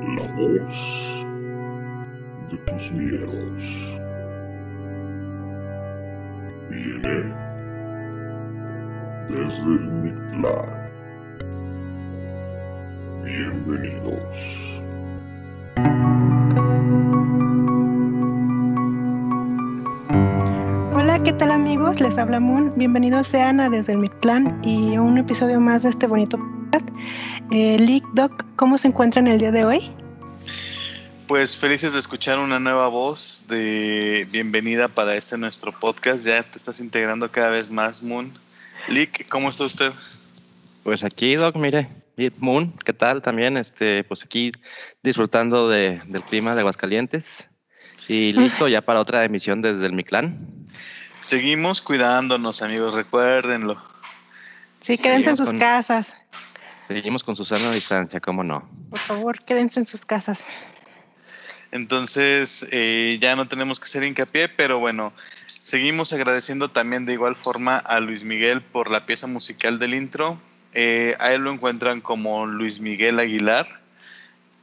La voz de tus miedos viene desde el Mictlán. Bienvenidos. Hola, ¿qué tal amigos? Les habla Moon. Bienvenidos sean a Desde el Mictlán y un episodio más de este bonito. Eh, Lick Doc, ¿cómo se encuentran el día de hoy? Pues felices de escuchar una nueva voz de bienvenida para este nuestro podcast. Ya te estás integrando cada vez más, Moon. Lick, ¿cómo está usted? Pues aquí, Doc, mire, Moon, ¿qué tal? También, este, pues aquí disfrutando de, del clima de Aguascalientes y listo ya para otra emisión desde el Mictlán. Seguimos cuidándonos, amigos, recuérdenlo. Sí, quédense en sus con- casas. Seguimos con Susana a distancia, ¿cómo no? Por favor, quédense en sus casas. Entonces, eh, ya no tenemos que hacer hincapié, pero bueno, seguimos agradeciendo también de igual forma a Luis Miguel por la pieza musical del intro. Eh, a él lo encuentran como Luis Miguel Aguilar.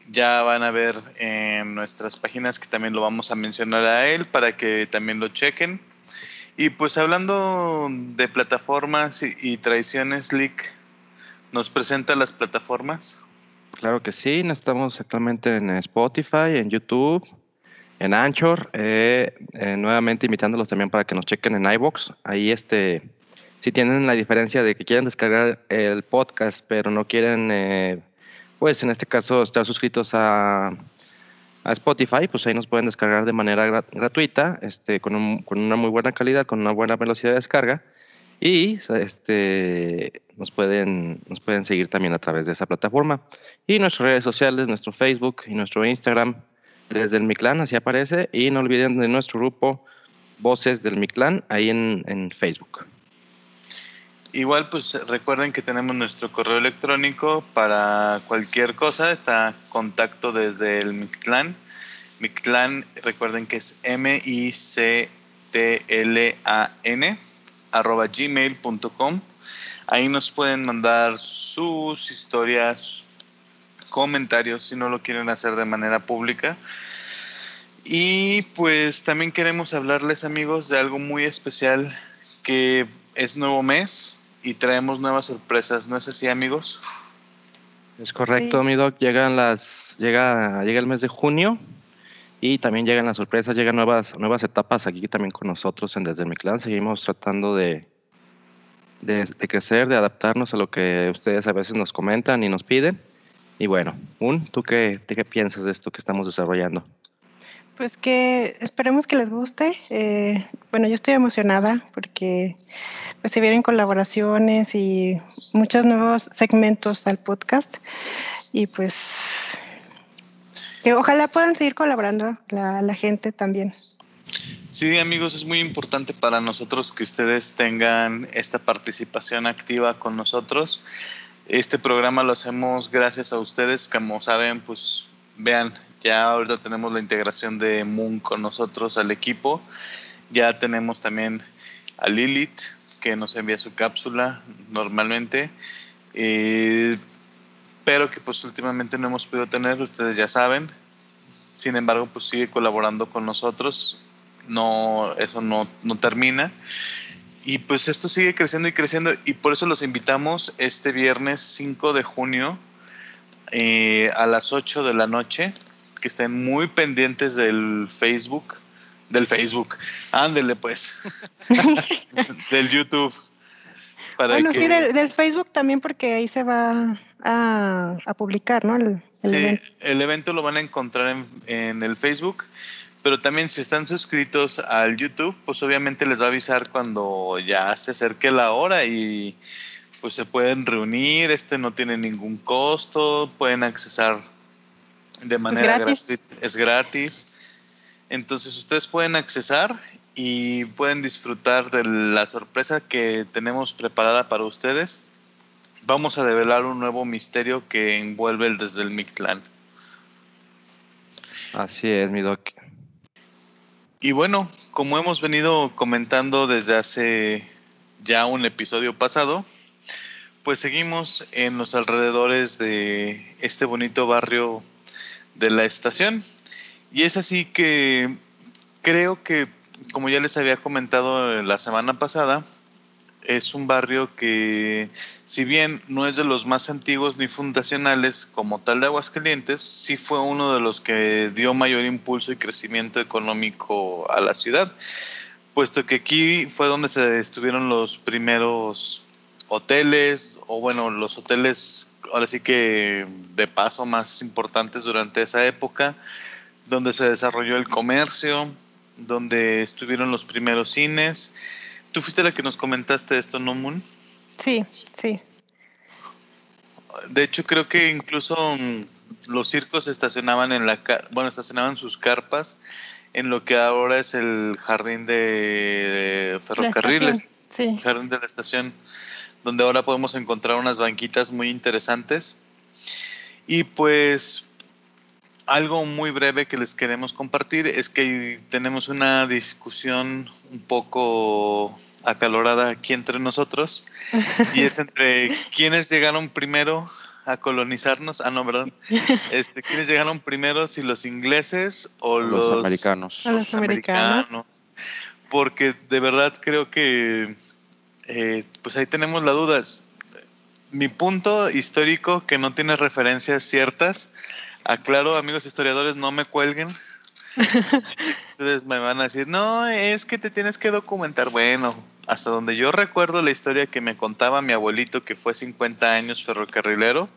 Ya van a ver en nuestras páginas que también lo vamos a mencionar a él para que también lo chequen. Y pues hablando de plataformas y, y traiciones, Lick, ¿nos presenta las plataformas? Claro que sí, estamos actualmente en Spotify, en YouTube, en Anchor, eh, eh, nuevamente invitándolos también para que nos chequen en iBox. Ahí este, si tienen la diferencia de que quieren descargar el podcast, pero no quieren, eh, pues en este caso estar suscritos a, a Spotify, pues ahí nos pueden descargar de manera gra- gratuita, este, con, un- con una muy buena calidad, con una buena velocidad de descarga. Y este, nos, pueden, nos pueden seguir también a través de esa plataforma. Y nuestras redes sociales, nuestro Facebook y nuestro Instagram, desde el Mictlán, así aparece. Y no olviden de nuestro grupo Voces del Mictlán, ahí en, en Facebook. Igual, pues recuerden que tenemos nuestro correo electrónico para cualquier cosa. Está contacto desde el Mictlán. Mictlán, recuerden que es M-I-C-T-L-A-N arroba gmail.com. Ahí nos pueden mandar sus historias, comentarios si no lo quieren hacer de manera pública. Y pues también queremos hablarles amigos de algo muy especial que es nuevo mes y traemos nuevas sorpresas, ¿no es así amigos? Es correcto, Sí. mi doc. Llegan las, llega, llega el mes de junio y también llegan las sorpresas, llegan nuevas, nuevas etapas aquí también con nosotros en Desde el Mictlán. Seguimos tratando de, de, de crecer, de adaptarnos a lo que ustedes a veces nos comentan y nos piden. Y bueno, Un, ¿tú qué, qué piensas de esto que estamos desarrollando? Pues que esperemos que les guste. Eh, bueno, yo estoy emocionada porque pues, se vienen colaboraciones y muchos nuevos segmentos al podcast. Y pues ojalá puedan seguir colaborando la, la gente también. Sí amigos, es muy importante para nosotros que ustedes tengan esta participación activa con nosotros. Este programa lo hacemos gracias a ustedes, como saben, pues vean, ya ahorita tenemos la integración de Moon con nosotros al equipo. Ya tenemos también a Lilith, que nos envía su cápsula normalmente. Eh, pero que pues últimamente no hemos podido tener, ustedes ya saben. Sin embargo, pues sigue colaborando con nosotros. No, eso no, no termina. Y pues esto sigue creciendo y creciendo. Y por eso los invitamos este viernes 5 de junio eh, a las 8 de la noche. Que estén muy pendientes del Facebook. Del Facebook. Ándele pues. del YouTube. Para bueno, que- sí, del, del Facebook también porque ahí se va a, a publicar, ¿no? El, el Sí, evento. el evento lo van a encontrar en, en el Facebook, pero también si están suscritos al YouTube, pues obviamente les va a avisar cuando ya se acerque la hora y pues se pueden reunir, este no tiene ningún costo, pueden accesar de manera gratis. gratuita, es gratis. Entonces ustedes pueden accesar y pueden disfrutar de la sorpresa que tenemos preparada para ustedes. Vamos a develar un nuevo misterio que envuelve el desde el Mictlán. Así es, mi doc. Y bueno, como hemos venido comentando desde hace ya un episodio pasado, pues seguimos en los alrededores de este bonito barrio de la estación. Y es así que creo que, como ya les había comentado la semana pasada, es un barrio que, si bien no es de los más antiguos ni fundacionales como tal de Aguascalientes, sí fue uno de los que dio mayor impulso y crecimiento económico a la ciudad, puesto que aquí fue donde se estuvieron los primeros hoteles, o bueno, los hoteles ahora sí que de paso más importantes durante esa época, donde se desarrolló el comercio, donde estuvieron los primeros cines. Tú fuiste la que nos comentaste esto, ¿no, Moon? Sí, sí. De hecho, creo que incluso mm, los circos estacionaban en la, bueno, estacionaban sus carpas en lo que ahora es el jardín de ferrocarriles, sí. jardín de la estación, donde ahora podemos encontrar unas banquitas muy interesantes. Y pues algo muy breve que les queremos compartir es que tenemos una discusión un poco acalorada aquí entre nosotros y es entre quiénes llegaron primero a colonizarnos. Ah, no, ¿verdad? Este, ¿Quiénes llegaron primero, si los ingleses o los, los americanos? Los americanos. Porque de verdad creo que, eh, pues ahí tenemos las dudas. Mi punto histórico, que no tiene referencias ciertas, aclaro, amigos historiadores, no me cuelguen. Ustedes me van a decir, no, es que te tienes que documentar. Bueno, hasta donde yo recuerdo la historia que me contaba mi abuelito, que fue 50 años ferrocarrilero,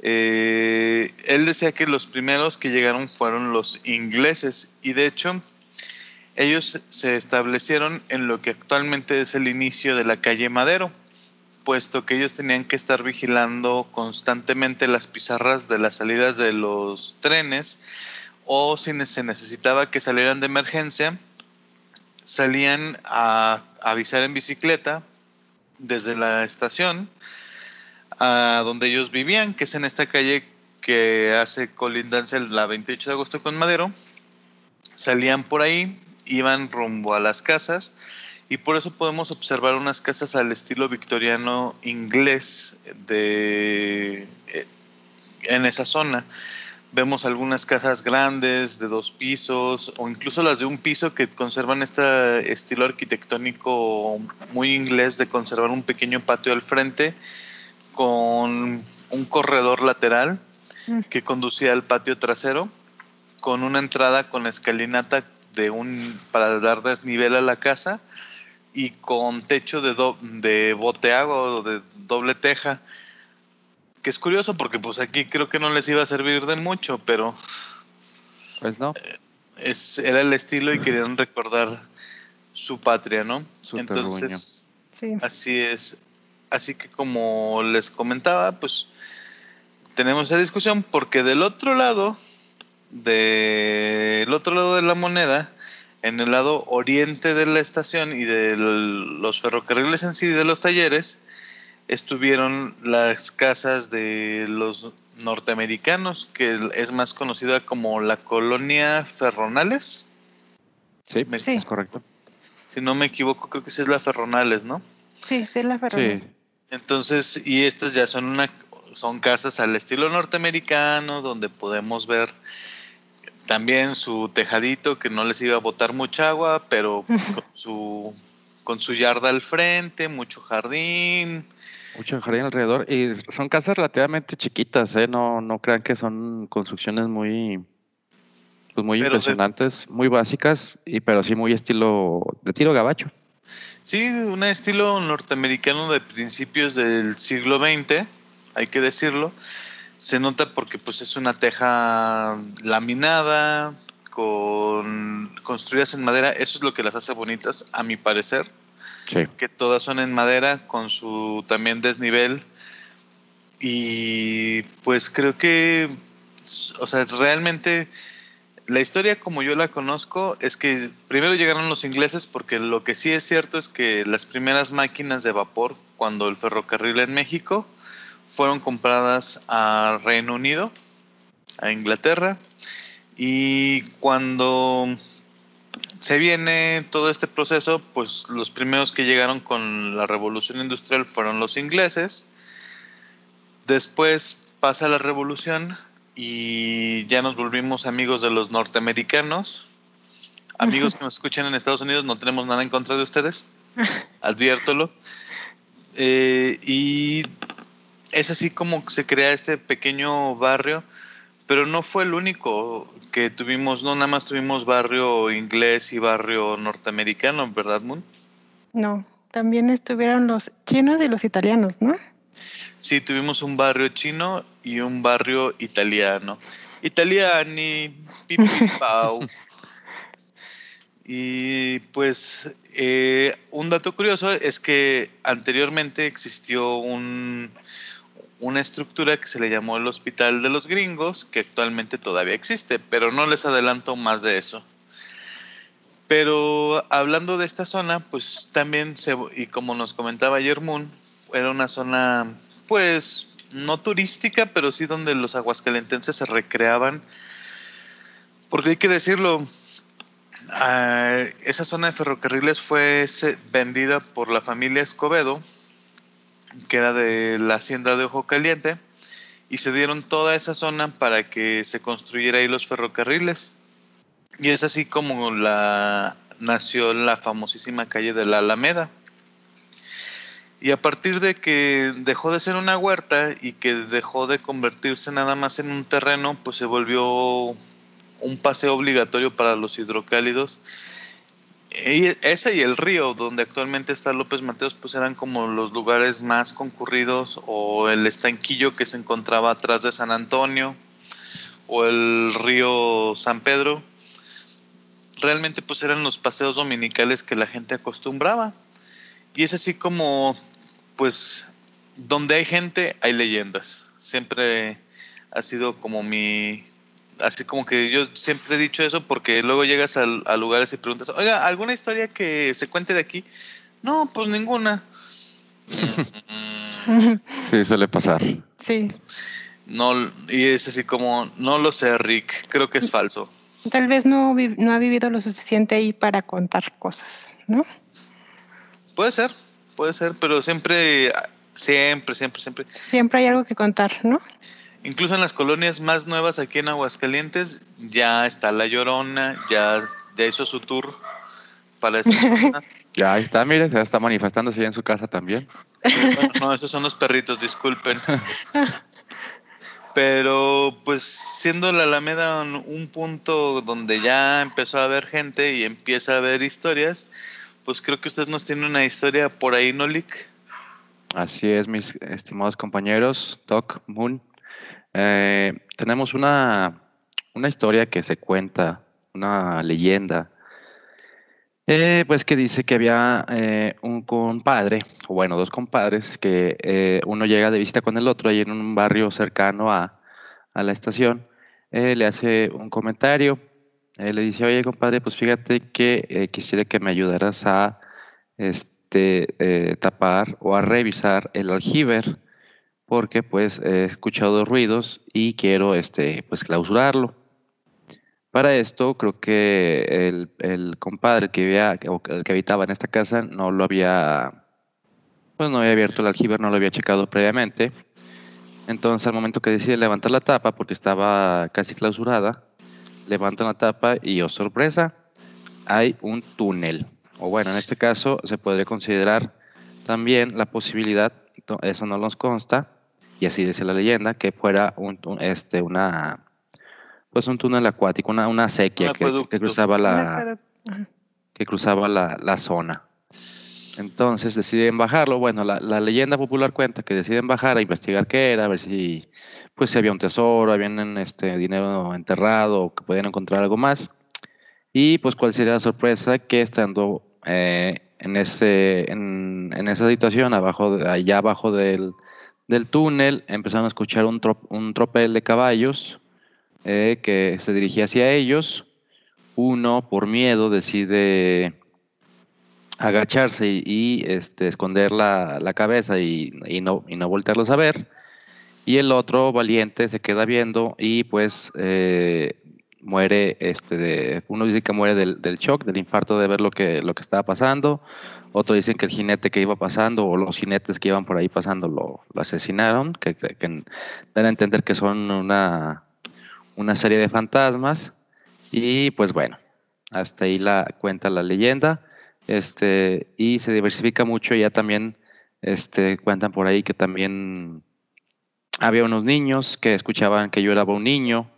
eh, él decía que los primeros que llegaron fueron los ingleses y de hecho ellos se establecieron en lo que actualmente es el inicio de la calle Madero, puesto que ellos tenían que estar vigilando constantemente las pizarras de las salidas de los trenes o si se necesitaba que salieran de emergencia, salían a avisar en bicicleta desde la estación a donde ellos vivían, que es en esta calle que hace colindancia la 28 de agosto con Madero. Salían por ahí, iban rumbo a las casas y por eso podemos observar unas casas al estilo victoriano inglés de eh, en esa zona. Vemos algunas casas grandes de dos pisos o incluso las de un piso que conservan este estilo arquitectónico muy inglés de conservar un pequeño patio al frente con un corredor lateral que conducía al patio trasero con una entrada con escalinata de un para dar desnivel a la casa y con techo de, do, de boteago o de doble teja que es curioso porque pues aquí creo que no les iba a servir de mucho, pero pues no. Es, era el estilo y querían recordar su patria, ¿no? Su Entonces, Sí. así es. Así que como les comentaba, pues tenemos esa discusión porque del otro lado, del otro lado de la moneda, en el lado oriente de la estación y de los ferrocarriles en sí, de los talleres, estuvieron las casas de los norteamericanos, que es más conocida como la colonia Ferronales. Sí, Me- Sí. es correcto. Si no me equivoco, creo que sí es la Ferronales, ¿no? Sí, sí, la Ferrari. Sí, Entonces, y estas ya son una son casas al estilo norteamericano, donde podemos ver también su tejadito que no les iba a botar mucha agua, pero con su con su yarda al frente, mucho jardín. mucho jardín alrededor. Y son casas relativamente chiquitas, ¿eh? No, no crean que son construcciones muy, pues muy Pero de- impresionantes, muy básicas, y pero sí muy estilo de tiro gabacho. Sí, un estilo norteamericano de principios del siglo XX, hay que decirlo. Se nota porque pues es una teja laminada, con construidas en madera, eso es lo que las hace bonitas, a mi parecer, Sí. que todas son en madera con su también desnivel. Y pues creo que, o sea, realmente la historia como yo la conozco es que primero llegaron los ingleses porque lo que sí es cierto es que las primeras máquinas de vapor cuando el ferrocarril en México fueron compradas a Reino Unido, a Inglaterra y cuando se viene todo este proceso, pues los primeros que llegaron con la revolución industrial fueron los ingleses. Después pasa la revolución y ya nos volvimos amigos de los norteamericanos. Amigos que nos escuchan en Estados Unidos, no tenemos nada en contra de ustedes, adviértolo. Eh, y es así como se crea este pequeño barrio, pero no fue el único que tuvimos, no nada más tuvimos barrio inglés y barrio norteamericano, ¿verdad, Moon? No, también estuvieron los chinos y los italianos, ¿no? Sí, tuvimos un barrio chino y un barrio italiano. Italiani, pipi, pau. Y pues eh, un dato curioso es que anteriormente existió un, una estructura que se le llamó el Hospital de los Gringos, que actualmente todavía existe, pero no les adelanto más de eso. Pero hablando de esta zona, pues también, se, y como nos comentaba ayer Moon, era una zona, pues, no turística, pero sí donde los aguascalentenses se recreaban. Porque hay que decirlo, uh, esa zona de ferrocarriles fue vendida por la familia Escobedo, que era de la hacienda de Ojo Caliente, y se dieron toda esa zona para que se construyera ahí los ferrocarriles. Y es así como nació la famosísima calle de la Alameda. Y a partir de que dejó de ser una huerta y que dejó de convertirse nada más en un terreno, pues se volvió un paseo obligatorio para los hidrocálidos. Ese y el río, donde actualmente está López Mateos, pues eran como los lugares más concurridos, o el estanquillo que se encontraba atrás de San Antonio, o el río San Pedro. Realmente pues eran los paseos dominicales que la gente acostumbraba. Y es así como, pues, donde hay gente, hay leyendas. Siempre ha sido como mi, así como que yo siempre he dicho eso porque luego llegas a, a, lugares y preguntas, oiga, ¿alguna historia que se cuente de aquí? No, pues ninguna. sí, suele pasar. Sí. No, y es así como, no lo sé, Rick, creo que es falso. Tal vez no, no ha vivido lo suficiente ahí para contar cosas, ¿no? Puede ser, puede ser, pero siempre, siempre, siempre, siempre. Siempre hay algo que contar, ¿no? Incluso en las colonias más nuevas aquí en Aguascalientes ya está La Llorona, ya, ya hizo su tour para esa zona. Ya está, mire, ya está manifestándose ya en su casa también. Bueno, no, esos son los perritos, disculpen. Pero pues siendo la Alameda un punto donde ya empezó a haber gente y empieza a haber historias, pues creo que usted nos tiene una historia por ahí, ¿no, Lick? Así es, mis estimados compañeros, Doc, Moon. Eh, tenemos una, una, historia que se cuenta, una leyenda, eh, pues que dice que había eh, un compadre, o bueno, dos compadres, que uno llega de visita con el otro ahí en un barrio cercano a, a la estación, le hace un comentario, le dice, oye compadre, pues fíjate que quisiera que me ayudaras a este, tapar o a revisar el aljiber porque pues he escuchado ruidos y quiero este pues clausurarlo. Para esto creo que el, el compadre que vivía, o el que habitaba en esta casa no lo había pues no había abierto el aljiber, no lo había checado previamente. Entonces al momento que decide levantar la tapa porque estaba casi clausurada, levantan la tapa y oh sorpresa, hay un túnel. O bueno, en este caso se podría considerar también la posibilidad, eso no nos consta, y así dice la leyenda, que fuera un, este, una, pues un túnel acuático, una, una sequía que, que, cruzaba la, que cruzaba la, la, zona. Entonces deciden bajarlo. Bueno, la, la, leyenda popular cuenta que deciden bajar a investigar qué era, a ver si, pues, si había un tesoro, habían este, dinero enterrado o que podían encontrar algo más. Y pues cuál sería la sorpresa que estando eh, en, ese, en, en, esa situación, abajo, allá abajo del, del túnel empezaron a escuchar un, un tropel de caballos eh, que se dirigía hacia ellos. Uno, por miedo, decide agacharse y, este, esconder la, cabeza y, no, y voltearlos a ver. Y el otro, valiente, se queda viendo y pues eh, muere, este, uno dice que muere del, del, shock, del infarto de ver lo que, lo que estaba pasando. Otros dicen que el jinete que iba pasando o los jinetes que iban por ahí pasando lo, asesinaron, que, dan a entender que son una, una serie de fantasmas. Y pues bueno, hasta ahí la cuenta la leyenda. Este, y se diversifica mucho, ya también este, cuentan por ahí que también había unos niños que escuchaban que yo era un niño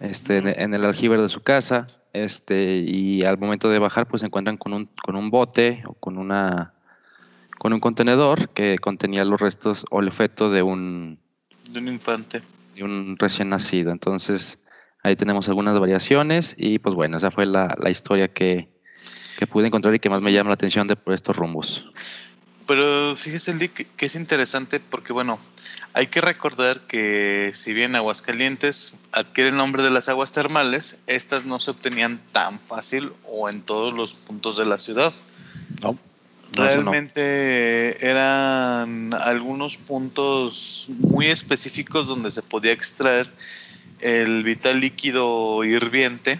este, en- en el aljibe de su casa, este, y al momento de bajar, pues se encuentran con un, con un bote o con una con un contenedor que contenía los restos o el feto de un, De un infante. de un recién nacido. Entonces, ahí tenemos algunas variaciones y pues bueno, esa fue la, la historia que, que pude encontrar y que más me llama la atención de por estos rumbos. Pero fíjese, Lee, que, que es interesante porque, bueno, hay que recordar que si bien Aguascalientes adquiere el nombre de las aguas termales, estas no se obtenían tan fácil o en todos los puntos de la ciudad. No. No, eso no. Realmente eran algunos puntos muy específicos donde se podía extraer el vital líquido hirviente.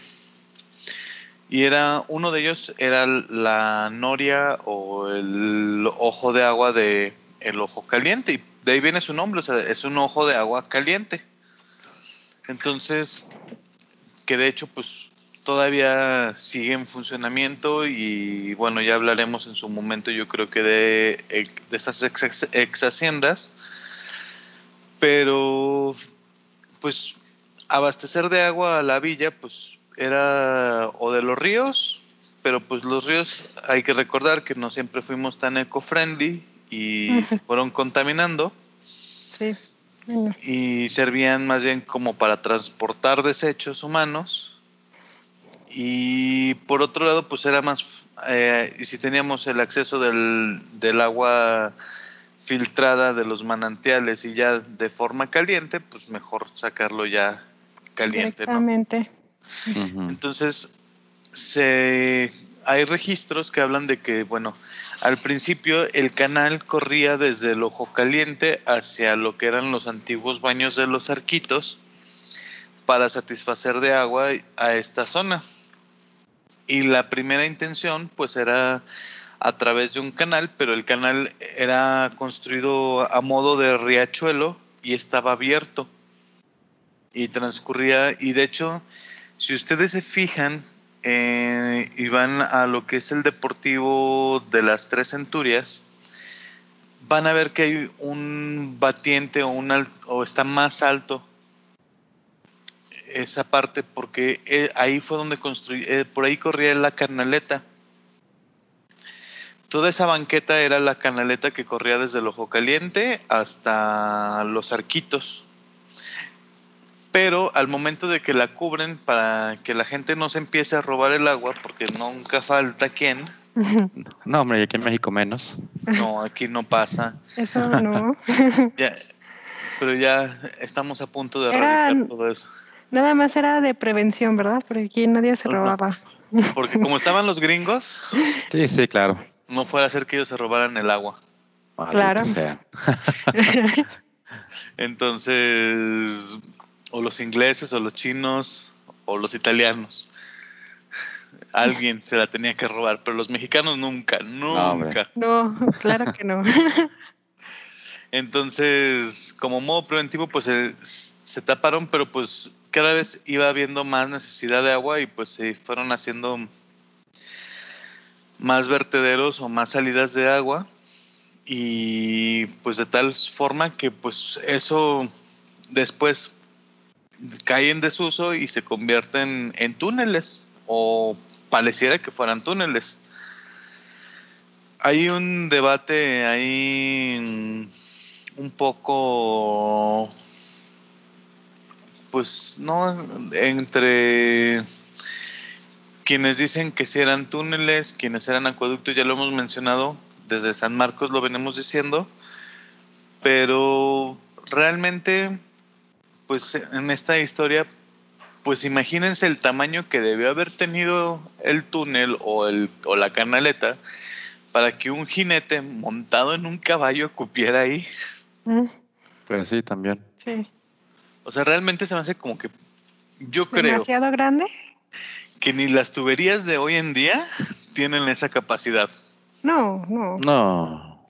Y era uno de ellos era la noria o el ojo de agua de el ojo caliente y de ahí viene su nombre, o sea, es un ojo de agua caliente. Entonces, que de hecho pues todavía sigue en funcionamiento y bueno, ya hablaremos en su momento yo creo que de, de estas ex, ex, haciendas, pero pues abastecer de agua a la villa pues era o de los ríos, pero pues los ríos hay que recordar que no siempre fuimos tan eco-friendly y se fueron contaminando. Sí. Y servían más bien como para transportar desechos humanos. Y por otro lado, pues era más, eh, y si teníamos el acceso del, del agua filtrada de los manantiales y ya de forma caliente, pues mejor sacarlo ya caliente, ¿no? Entonces, se, hay registros que hablan de que, bueno, al principio el canal corría desde el ojo caliente hacia lo que eran los antiguos baños de los arquitos para satisfacer de agua a esta zona. Y la primera intención, pues, era a través de un canal, pero el canal era construido a modo de riachuelo y estaba abierto. Y transcurría, y de hecho, si ustedes se fijan eh, y van a lo que es el deportivo de las tres centurias, van a ver que hay un batiente o, un o está más alto esa parte porque eh, ahí fue donde construí, eh, por ahí corría la canaleta. Toda esa banqueta era la canaleta que corría desde el Ojo Caliente hasta los Arquitos. Pero al momento de que la cubren para que la gente no se empiece a robar el agua, porque nunca falta quien, No, hombre, y aquí en México menos. no, aquí no pasa. Eso no. Ya, pero ya estamos a punto de Eran- erradicar todo eso. Nada más era de prevención, ¿verdad? Porque aquí nadie se robaba. Porque como estaban los gringos, Sí, sí, claro. no fuera a ser que ellos se robaran el agua. Maldito Claro. sea. Entonces, o los ingleses, o los chinos, o los italianos. Alguien se la tenía que robar, pero los mexicanos nunca, nunca. No, claro que no. Entonces, como modo preventivo, pues se, se taparon, pero pues cada vez iba habiendo más necesidad de agua y pues se fueron haciendo más vertederos o más salidas de agua y pues de tal forma que pues eso después cae en desuso y se convierten en túneles o pareciera que fueran túneles. Hay un debate ahí un poco pues no entre quienes dicen que si eran túneles, quienes eran acueductos, ya lo hemos mencionado, desde San Marcos lo venimos diciendo, pero realmente, pues en esta historia, pues imagínense el tamaño que debió haber tenido el túnel o, el, o la canaleta para que un jinete montado en un caballo cupiera ahí. Pues sí, también. Sí. O sea, realmente se me hace como que yo creo ¿Demasiado grande? que ni las tuberías de hoy en día tienen esa capacidad. No, no. No.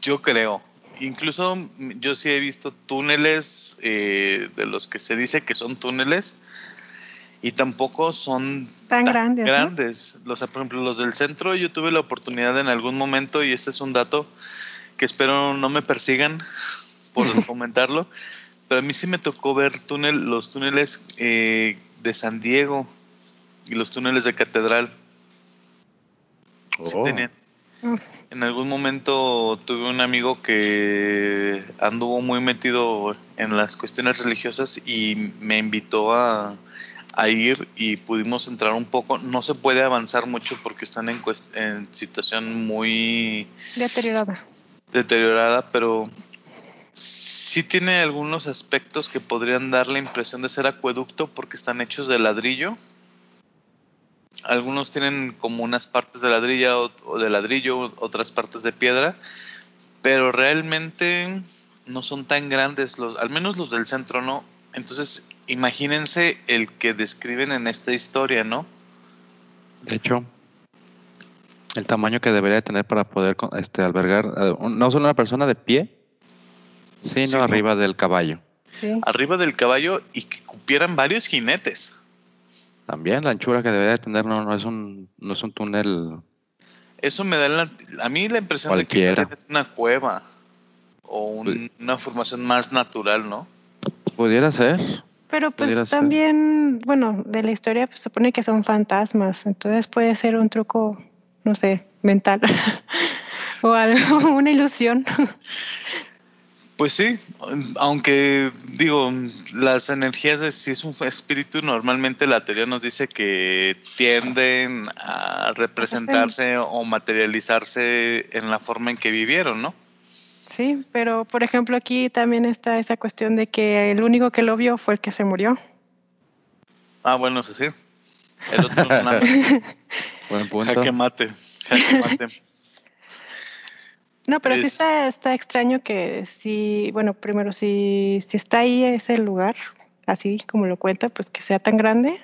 Yo creo. Incluso yo sí he visto túneles eh, de los que se dice que son túneles y tampoco son Tan grandes, ¿no? grandes. Los, por ejemplo, los del centro yo tuve la oportunidad en algún momento y este es un dato que espero no me persigan por comentarlo, pero a mí sí me tocó ver túnel, los túneles eh, de San Diego y los túneles de Catedral. Sí Oh. tenían. Mm. En algún momento tuve un amigo que anduvo muy metido en las cuestiones religiosas y me invitó a, a ir y pudimos entrar un poco. No se puede avanzar mucho porque están en, en situación muy Deteriorada. deteriorada, pero sí tiene algunos aspectos que podrían dar la impresión de ser acueducto porque están hechos de ladrillo. Algunos tienen como unas partes de ladrilla o, o de ladrillo, otras partes de piedra, pero realmente no son tan grandes, los, al menos los del centro no. Entonces, imagínense el que describen en esta historia, ¿no? De hecho, el tamaño que debería tener para poder este, albergar no solo una persona de pie, sino Sí, ¿no? arriba del caballo. Sí. Arriba del caballo y que cupieran varios jinetes. También la anchura que debería tener no, no es un no es un túnel. Eso me da la- a mí la impresión Cualquiera. de que es una cueva o un- una formación más natural, ¿no? Pudiera ser. Pero pues Pudiera ser. también, bueno, de la historia pues, supone que son fantasmas, entonces puede ser un truco, no sé, mental o algo, una ilusión. Pues sí, aunque digo, las energías de si es un espíritu, normalmente la teoría nos dice que tienden a representarse o materializarse en la forma en que vivieron, ¿no? Sí, pero por ejemplo aquí también está esa cuestión de que el único que lo vio fue el que se murió. Ah, bueno, eso sí. El otro nada. Buen punto. Jaque mate. Jaque mate. No, pero sí Es- está, está extraño que si, bueno, primero si, si está ahí ese lugar, así como lo cuenta, pues que sea tan grande,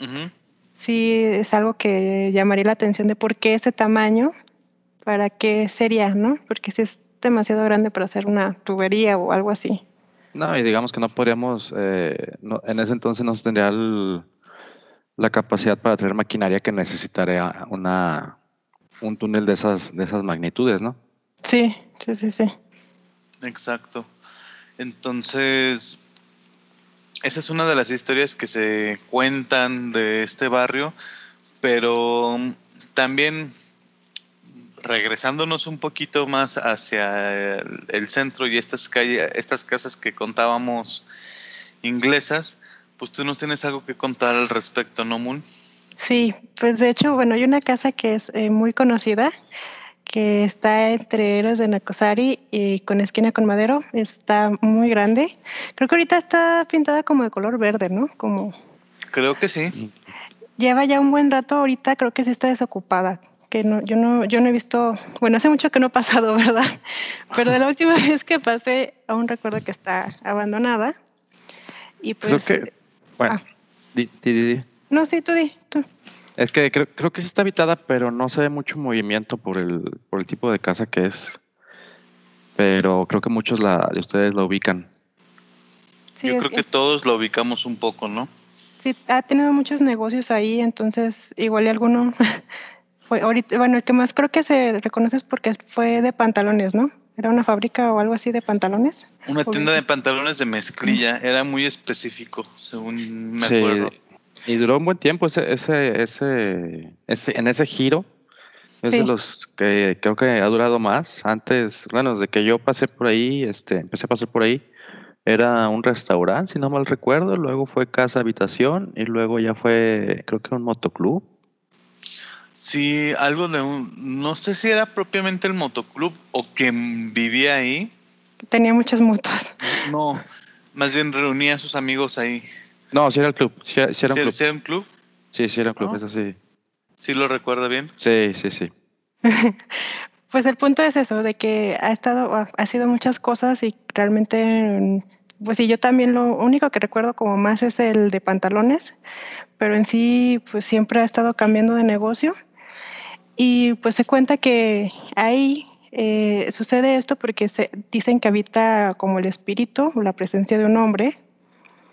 Ujú. sí es algo que llamaría la atención de por qué ese tamaño, para qué sería, ¿no? Porque si es demasiado grande para hacer una tubería o algo así. No, y digamos que no podríamos, eh, no- en ese entonces no se tendría el- la capacidad para traer maquinaria que necesitaría una, un túnel de esas, de esas magnitudes, ¿no? Sí, sí, sí, sí. Exacto. Entonces, esa es una de las historias que se cuentan de este barrio, pero también regresándonos un poquito más hacia el, el centro y estas calles, estas casas que contábamos inglesas, pues tú nos tienes algo que contar al respecto, ¿no, Moon? Sí, pues de hecho, bueno, hay una casa que es eh, muy conocida, que está entre Eras de Nacosari y con esquina con Madero. Está muy grande. Creo que ahorita está pintada como de color verde, ¿no? Como Creo que sí. lleva ya un buen rato. Ahorita creo que sí está desocupada. Que no, yo no, yo no he visto. Bueno, hace mucho que no he pasado, ¿verdad? Pero de la última vez que pasé, aún recuerdo que está abandonada. Y Creo pues, que, bueno, ah. di- di- di. No, sí, tú di, tú. Es que creo, creo que sí está habitada, pero no se ve mucho movimiento por el, por el tipo de casa que es. Pero creo que muchos la, de ustedes la ubican. Sí, Yo es- creo que es- todos lo ubicamos un poco, ¿no? Sí, ha tenido muchos negocios ahí, entonces igual y alguno fue ahorita, bueno, el que más creo que se reconoce es porque fue de pantalones, ¿no? Era una fábrica o algo así de pantalones. Una tienda de pantalones de mezclilla, era muy específico, según me Sí, acuerdo. Y duró un buen tiempo ese, ese, ese, ese- en ese giro. Es de los que creo que ha durado más. Antes, bueno, desde que yo pasé por ahí, este, empecé a pasar por ahí, era un restaurante, si no mal recuerdo, luego fue casa habitación y luego ya fue, creo que un motoclub. Sí, algo de un, no sé si era propiamente el motoclub o quien vivía ahí. Tenía muchas motos. No, más bien reunía a sus amigos ahí. No, sí era el club, sí, sí era un ¿Sí, club. sí era un club? Sí, sí era un club, Ah. eso sí. ¿Sí lo recuerda bien? Sí, sí, sí. Pues el punto es eso, de que ha estado, ha sido muchas cosas y realmente, pues sí, yo también lo único que recuerdo como más es el de pantalones, pero en sí, pues siempre ha estado cambiando de negocio. Y pues se cuenta que ahí eh, sucede esto porque se dicen que habita como el espíritu o la presencia de un hombre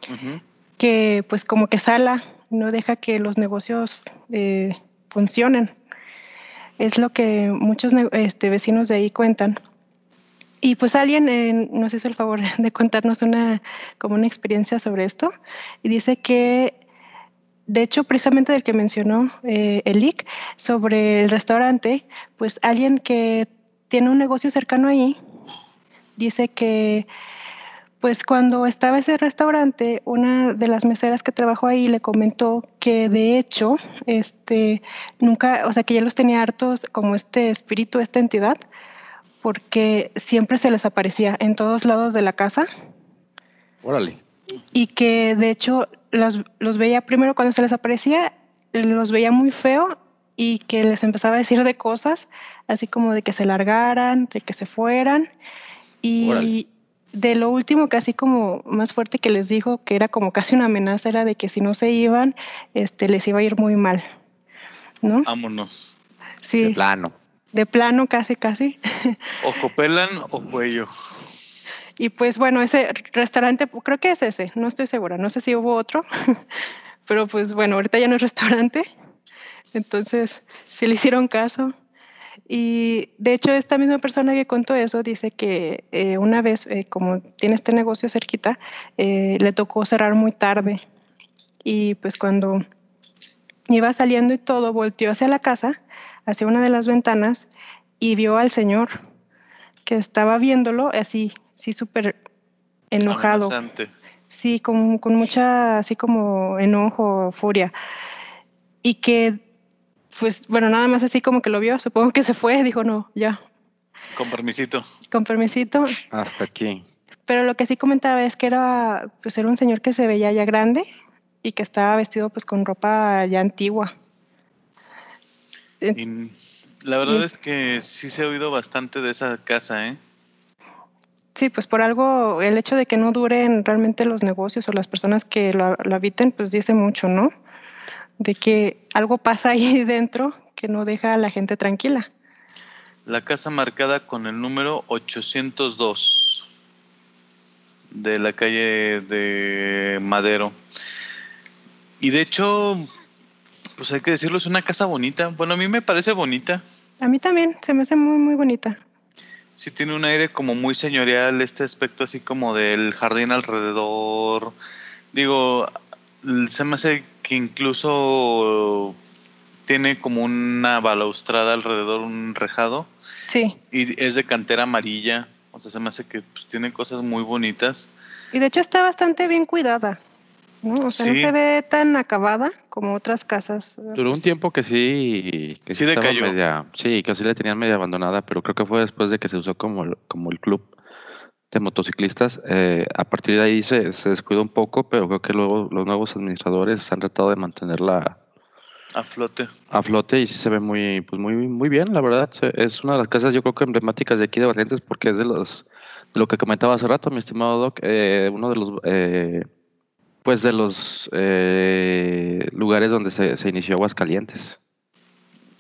Ujú. Que pues como que sala, no deja que los negocios eh, funcionen. Es lo que muchos este, vecinos de ahí cuentan. Y pues alguien eh, nos hizo el favor de contarnos una, como una experiencia sobre esto y dice que, de hecho, precisamente del que mencionó eh, Elic sobre el restaurante, pues alguien que tiene un negocio cercano ahí dice que pues cuando estaba ese restaurante, una de las meseras que trabajó ahí le comentó que de hecho, este, nunca, o sea, que ya los tenía hartos como este espíritu, esta entidad, porque siempre se les aparecía en todos lados de la casa Órale. y que de hecho los, los veía primero cuando se les aparecía, los veía muy feo y que les empezaba a decir de cosas, así como de que se largaran, de que se fueran. Y Órale. De lo último, casi como más fuerte que les dijo, que era como casi una amenaza, era de que si no se iban, este, les iba a ir muy mal. ¿No? Vámonos. Sí, De plano. de plano, casi, casi. O copelan o cuello. Y pues bueno, ese restaurante, creo que es ese, no estoy segura, no sé si hubo otro, pero pues bueno, ahorita ya no es restaurante, entonces sí le hicieron caso. Y de hecho esta misma persona que contó eso dice que eh, una vez, eh, como tiene este negocio cerquita, eh, le tocó cerrar muy tarde y pues cuando iba saliendo y todo, volteó hacia la casa, hacia una de las ventanas y vio al señor que estaba viéndolo así, sí, súper enojado. Amenazante. Sí, con, con mucha, así como enojo, furia. Y que, pues, bueno, nada más así como que lo vio, supongo que se fue, dijo, no, ya, Con permisito. con permisito. Hasta aquí. Pero lo que sí comentaba es que era, pues, era un señor que se veía ya grande y que estaba vestido, pues, con ropa ya antigua. Y la verdad Y- es que sí se ha oído bastante de esa casa, ¿eh? Sí, pues por algo, el hecho de que no duren realmente los negocios o las personas que lo, lo habiten, pues dice mucho, ¿no? De que algo pasa ahí dentro que no deja a la gente tranquila. La casa marcada con el número 802 de la calle de Madero. Y de hecho, pues hay que decirlo, es una casa bonita. Bueno, a mí me parece bonita. A mí también se me hace muy, muy bonita. Sí tiene un aire como muy señorial, este aspecto así como del jardín alrededor. Digo, se me hace que incluso tiene como una balaustrada alrededor, un rejado. Sí, Y es de cantera amarilla. O sea, se me hace que pues, tiene cosas muy bonitas. y de hecho está bastante bien cuidada. ¿no? O sea, no Sí. se ve tan acabada como otras casas. Duró un tiempo que sí, que Sí estaba decayó. media, sí, que sí la tenían media abandonada, pero creo que fue después de que se usó como, como el club de motociclistas. eh, a partir de ahí se, se descuidó un poco, pero creo que luego los nuevos administradores han tratado de mantenerla A flote. a flote y sí se ve muy, pues muy, muy bien, la verdad. Es una de las casas, yo creo que emblemáticas de aquí de Barrientos, porque es de los, de lo que comentaba hace rato, mi estimado Doc, eh, uno de los, eh, pues de los eh, lugares donde se, se inició Aguascalientes.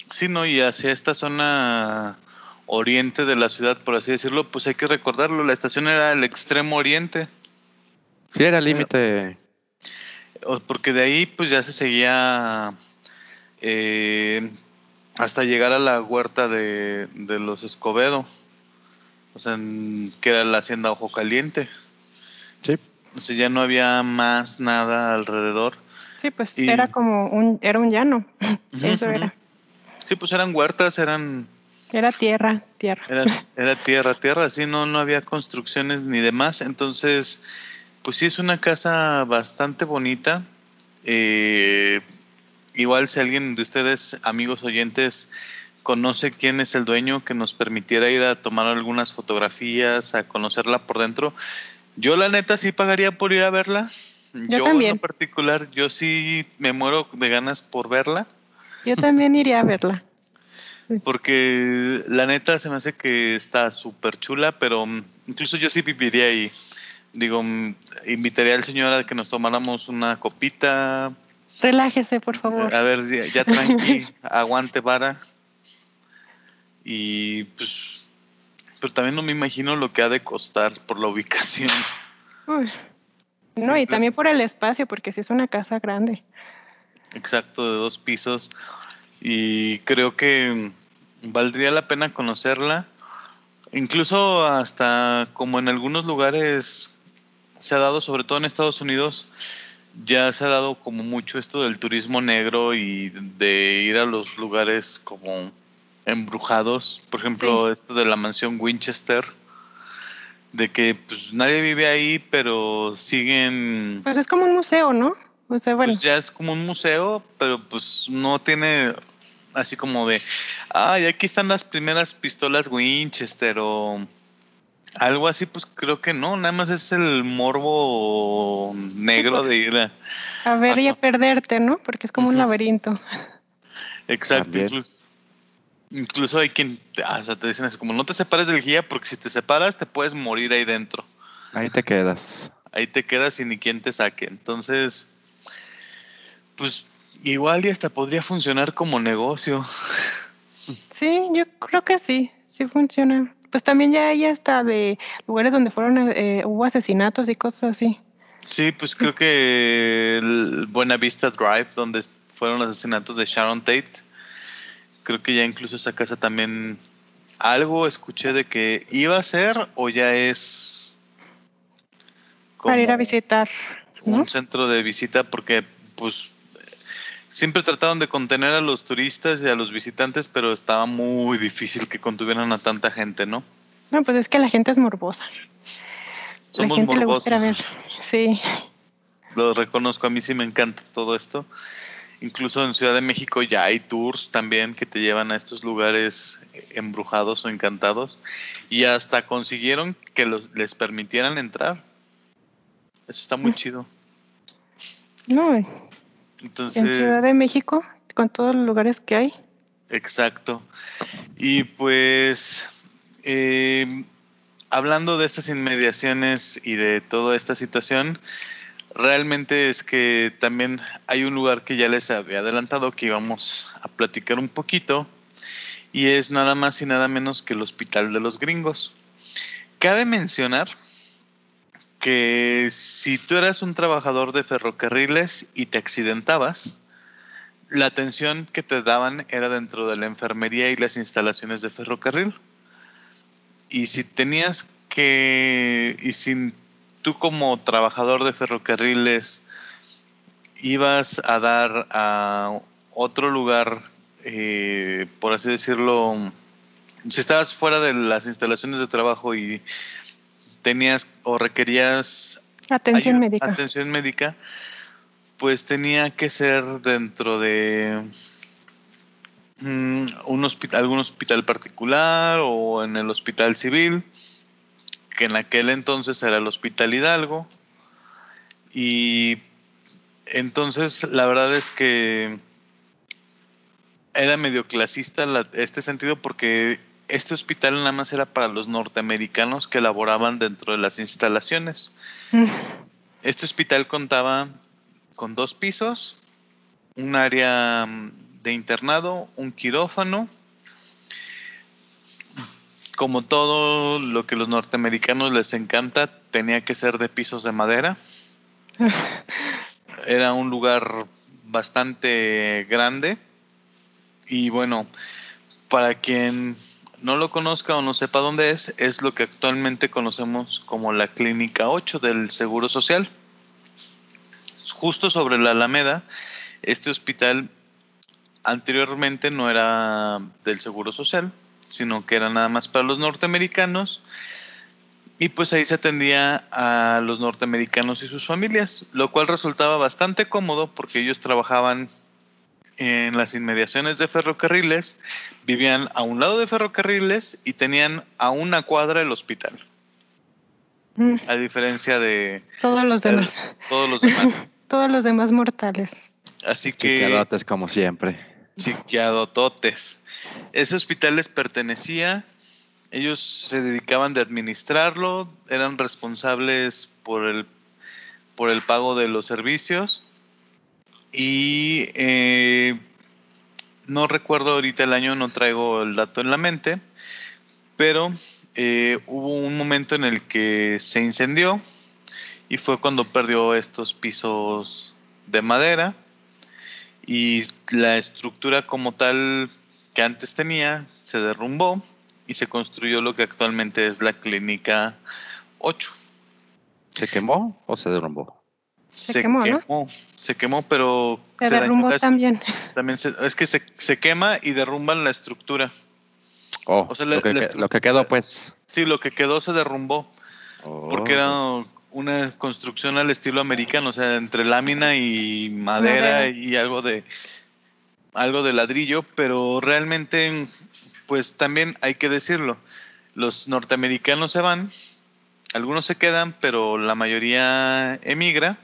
Sí, no, y hacia esta zona oriente de la ciudad, por así decirlo, pues hay que recordarlo. La estación era el extremo oriente. Sí, era límite. Porque de ahí pues ya se seguía eh, hasta llegar a la huerta de, de los Escobedo. O sea, en- que era la hacienda Ojo Caliente. Sí. O sea, ya no había más nada alrededor. Sí, pues Y- era como un, era un llano. Eso era. Sí, pues eran huertas, eran Era tierra, tierra. Era, era tierra, tierra, así no, no había construcciones ni demás. Entonces, pues sí es una casa bastante bonita. Eh, igual si alguien de ustedes, amigos oyentes, conoce quién es el dueño, que nos permitiera ir a tomar algunas fotografías, a conocerla por dentro. Yo la neta sí pagaría por ir a verla. Yo, en también. particular, yo sí me muero de ganas por verla. Yo también iría a verla. Porque la neta se me hace que está súper chula, pero mm, incluso yo sí viviría ahí. Digo, mm, invitaría al señor a que nos tomáramos una copita. Relájese, por favor. A ver, ya, ya tranqui, aguante vara. Y pues Pero también no me imagino lo que ha de costar por la ubicación. Uy. No, y también por el espacio, porque si es una casa grande. Exacto, de dos pisos. Y creo que valdría la pena conocerla. Incluso hasta como en algunos lugares se ha dado, sobre todo en Estados Unidos, ya se ha dado como mucho esto del turismo negro y de ir a los lugares como embrujados. Por ejemplo, esto de la mansión Winchester, de que pues nadie vive ahí, pero siguen... Pues es como un museo, ¿no? O sea, bueno. Pues ya es como un museo, pero pues no tiene así como de, ay, aquí están las primeras pistolas Winchester o algo así, pues creo que no, nada más es el morbo negro de ir a... A ver y a perderte, ¿no? Porque es como un laberinto. Exacto, También. incluso, incluso hay quien, ah, o sea, te dicen así como, no te separes del guía porque si te separas te puedes morir ahí dentro. Ahí te quedas. Ahí te quedas y ni quien te saque. Entonces, pues igual y hasta podría funcionar como negocio. Sí, yo creo que sí, sí funciona. Pues también ya hay hasta de lugares donde fueron, eh, hubo asesinatos y cosas así. Sí, pues creo que el Buena Vista Drive, donde fueron los asesinatos de Sharon Tate, creo que ya incluso esa casa también algo escuché de que iba a ser o ya es Para ir a visitar, ¿no? un centro de visita porque pues siempre trataron de contener a los turistas y a los visitantes, pero estaba muy difícil que contuvieran a tanta gente, ¿no? No, pues es que la gente es morbosa. Somos la gente le gusta ir a ver. morbosos. Sí. Lo reconozco, a mí sí me encanta todo esto. Incluso en Ciudad de México ya hay tours también que te llevan a estos lugares embrujados o encantados y hasta consiguieron que los, les permitieran entrar. Eso está muy chido. No, en Entonces, Ciudad de México, con todos los lugares que hay. exacto. Y pues, eh, hablando de estas inmediaciones y de toda esta situación, realmente es que también hay un lugar que ya les había adelantado que íbamos a platicar un poquito y es nada más y nada menos que el Hospital de los Gringos. Cabe mencionar que si tú eras un trabajador de ferrocarriles y te accidentabas, la atención que te daban era dentro de la enfermería y las instalaciones de ferrocarril. Y si tenías que, y si tú como trabajador de ferrocarriles ibas a dar a otro lugar, eh, por así decirlo, si estabas fuera de las instalaciones de trabajo y tenías o requerías Atención ayuda- médica. atención médica, pues tenía que ser dentro de mm, un hospital, algún hospital particular o en el hospital civil, que en aquel entonces era el Hospital Hidalgo. Y entonces la verdad es que era medio clasista la- este sentido porque este hospital nada más era para los norteamericanos que laboraban dentro de las instalaciones. Mm, Este hospital contaba con dos pisos, un área mm, de internado, un quirófano. Como todo lo que los norteamericanos les encanta, tenía que ser de pisos de madera. Era un lugar bastante grande. Y bueno, para quien no lo conozca o no sepa dónde es, es lo que actualmente conocemos como la Clínica 8 del Seguro Social. Justo sobre la Alameda, este hospital anteriormente no era del Seguro Social, sino que era nada más para los norteamericanos. Y pues ahí se atendía a los norteamericanos y sus familias, lo cual resultaba bastante cómodo porque ellos trabajaban en las inmediaciones de ferrocarriles, vivían a un lado de ferrocarriles y tenían a una cuadra el hospital, mm, a diferencia de Todos los demás. todos los demás. Todos los demás mortales. Así que Chiquiadotes como siempre. chiquiadototes. Ese hospital les pertenecía, ellos se dedicaban de administrarlo, eran responsables por el, por el pago de los servicios y eh, no recuerdo ahorita el año, no traigo el dato en la mente, pero eh, hubo un momento en el que se incendió y fue cuando perdió estos pisos de madera y la estructura como tal que antes tenía se derrumbó y se construyó lo que actualmente es la clínica 8. ¿Se quemó o se derrumbó? Se quemó, ¿no? Se quemó, pero Se derrumbó la- también. también se- es que se, se quema y derrumban la estructura. Oh, O sea, la- lo, que, la que- lo que quedó, pues. Sí, lo que quedó se derrumbó porque Oh. era una construcción al estilo americano, o sea, entre lámina y madera, Madera. y algo de algo de ladrillo, pero realmente pues también hay que decirlo, los norteamericanos se van, algunos se quedan, pero la mayoría emigra,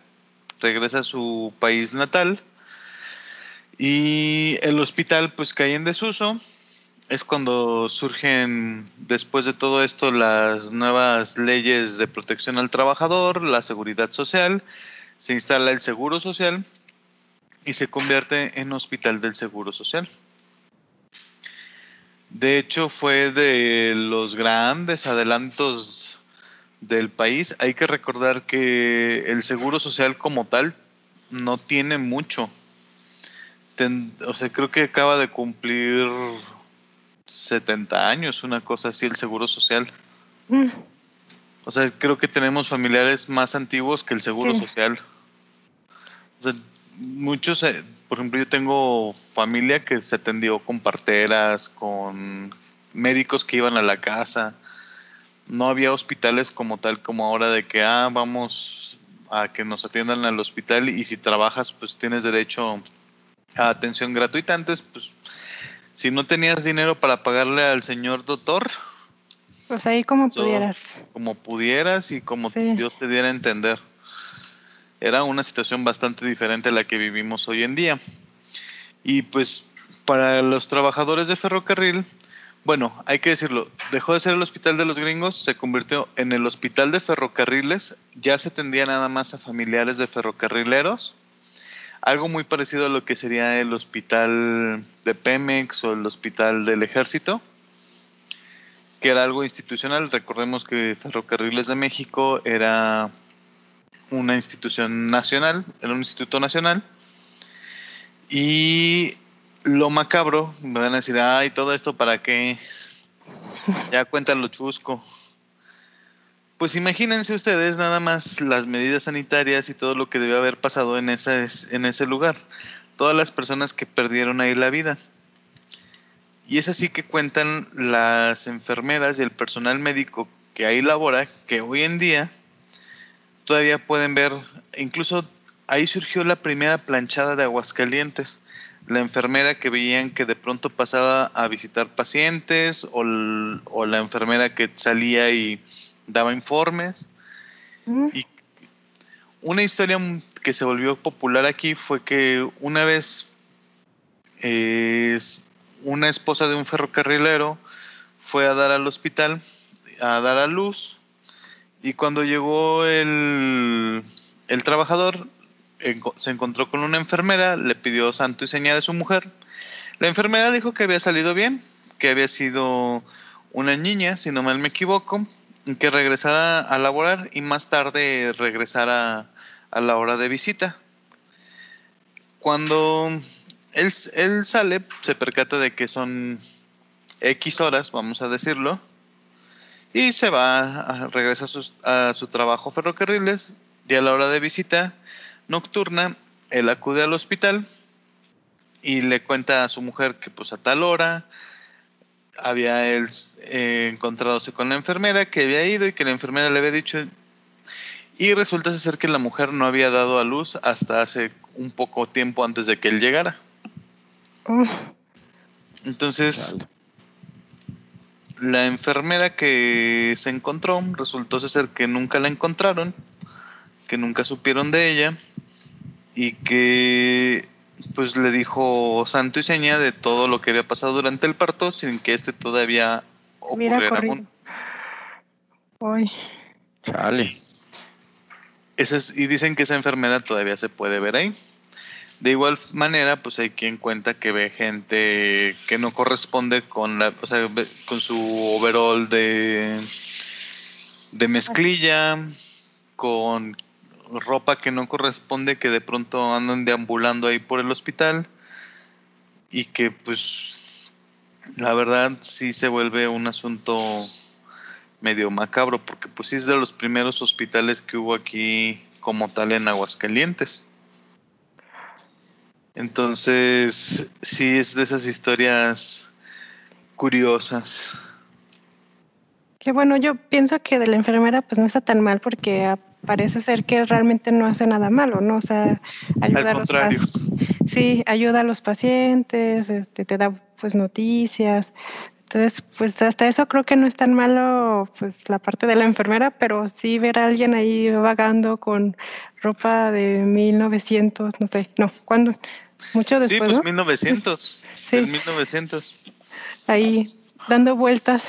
regresa a su país natal y el hospital pues cae en desuso. Es cuando surgen, después de todo esto, las nuevas leyes de protección al trabajador, la seguridad social, se instala el seguro social y se convierte en hospital del seguro social. De hecho, fue de los grandes adelantos del país. Hay que recordar que el seguro social como tal no tiene mucho. Ten- o sea, creo que acaba de cumplir 70 años, una cosa así, el seguro social. Mm, O sea, creo que tenemos familiares más antiguos que el seguro Sí. social. O sea, muchos, eh, por ejemplo, yo tengo familia que se atendió con parteras, con médicos que iban a la casa. No había hospitales como tal, como ahora de que, ah, vamos a que nos atiendan al hospital y si trabajas, pues tienes derecho a atención gratuita. Antes, pues, si no tenías dinero para pagarle al señor doctor, Pues ahí como pudieras. como pudieras y como Sí. Dios te diera a entender. Era una situación bastante diferente a la que vivimos hoy en día. Y pues para los trabajadores de ferrocarril, bueno, hay que decirlo, dejó de ser el hospital de los gringos, se convirtió en el hospital de ferrocarriles, ya se atendía nada más a familiares de ferrocarrileros, algo muy parecido a lo que sería el hospital de Pemex o el hospital del ejército que era algo institucional. Recordemos que Ferrocarriles de México era una institución nacional, era un instituto nacional. Y lo macabro, me van a decir, ay, todo esto para qué, ya cuentan lo chusco. Pues imagínense ustedes nada más las medidas sanitarias y todo lo que debió haber pasado en ese, en ese lugar. Todas las personas que perdieron ahí la vida. Y es así que cuentan las enfermeras y el personal médico que ahí labora, que hoy en día todavía pueden ver, incluso ahí surgió la primera planchada de Aguascalientes. La enfermera que veían que de pronto pasaba a visitar pacientes o, la enfermera que salía y daba informes. Mm, Y una historia que se volvió popular aquí fue que una vez eh, una esposa de un ferrocarrilero fue a dar al hospital, a dar a luz, y cuando llegó el, el trabajador, se encontró con una enfermera, le pidió santo y seña de su mujer. La enfermera dijo que había salido bien, que había sido una niña, si no me equivoco, que regresara a laborar y más tarde regresara a la hora de visita. Cuando él, sale, se percata de que son X horas, vamos a decirlo, y se va, regresa a, sus- a su trabajo ferrocarriles, y a la hora de visita nocturna, él acude al hospital y le cuenta a su mujer que pues a tal hora había él eh, encontradose con la enfermera, que había ido y que la enfermera le había dicho. Y resulta ser que la mujer no había dado a luz hasta hace un poco tiempo antes de que él llegara. Entonces, la enfermera que se encontró resultó ser que nunca la encontraron, que nunca supieron de ella y que pues le dijo santo y seña de todo lo que había pasado durante el parto sin que este todavía ocurriera. Uy, Chale. Esa es- y dicen que esa enfermera todavía se puede ver ahí. De igual manera, pues hay quien cuenta que ve gente que no corresponde con la, o sea, con su overall de, de mezclilla, con ropa que no corresponde, que de pronto andan deambulando ahí por el hospital y que pues la verdad sí se vuelve un asunto medio macabro porque pues sí es de los primeros hospitales que hubo aquí como tal en Aguascalientes. Entonces, sí es de esas historias curiosas. Que bueno, yo pienso que de la enfermera pues no está tan mal porque parece ser que realmente no hace nada malo, ¿no? O sea, ayuda a los sí, ayuda a los pacientes, este, te da pues noticias. Entonces, pues hasta eso creo que no es tan malo pues la parte de la enfermera, pero sí ver a alguien ahí vagando con ropa de 1900, no sé, no, ¿cuándo? Mucho sí, después, pues ¿no? 1900. Sí. del 1900. Ahí dando vueltas.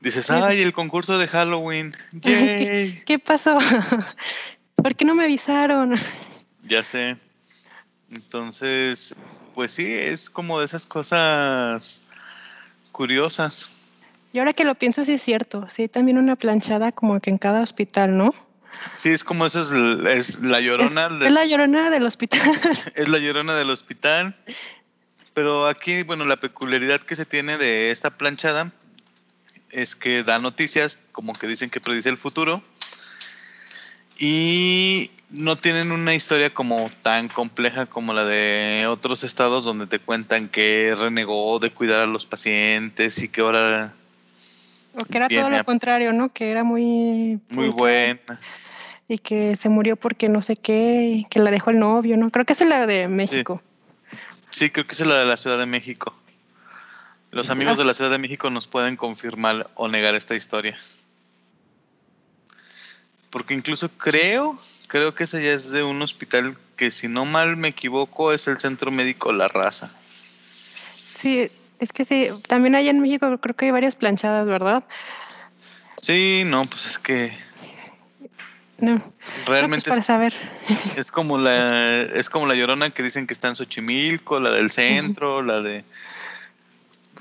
Dices, ay, el concurso de Halloween. Yay. ¿Qué pasó? ¿Por qué no me avisaron? Ya sé. Entonces, pues sí, es como de esas cosas curiosas. Y ahora que lo pienso, sí es cierto. Sí, hay también una planchada como que en cada hospital, ¿no? Sí, es como eso es, es la Es, llorona, de- es la llorona del hospital. es la llorona del hospital. Pero aquí, bueno, la peculiaridad que se tiene de esta planchada es que da noticias, como que dicen que predice el futuro. Y no tienen una historia como tan compleja como la de otros estados donde te cuentan que renegó de cuidar a los pacientes y que ahora o que era todo a- lo contrario, ¿no? Que era muy... muy buena. Y que se murió porque no sé qué, y que la dejó el novio, ¿no? Creo que es la de México. Sí, creo que es la de la Ciudad de México. Los amigos de la Ciudad de México nos pueden confirmar o negar esta historia. Porque incluso creo, creo que esa ya es de un hospital que si no mal me equivoco es el Centro Médico La Raza. Sí, es que sí. También allá en México creo que hay varias planchadas, ¿verdad? Sí, no, pues es que No. no, pues realmente para es, saber. es como la es como la llorona que dicen que está en Xochimilco, la del centro, la de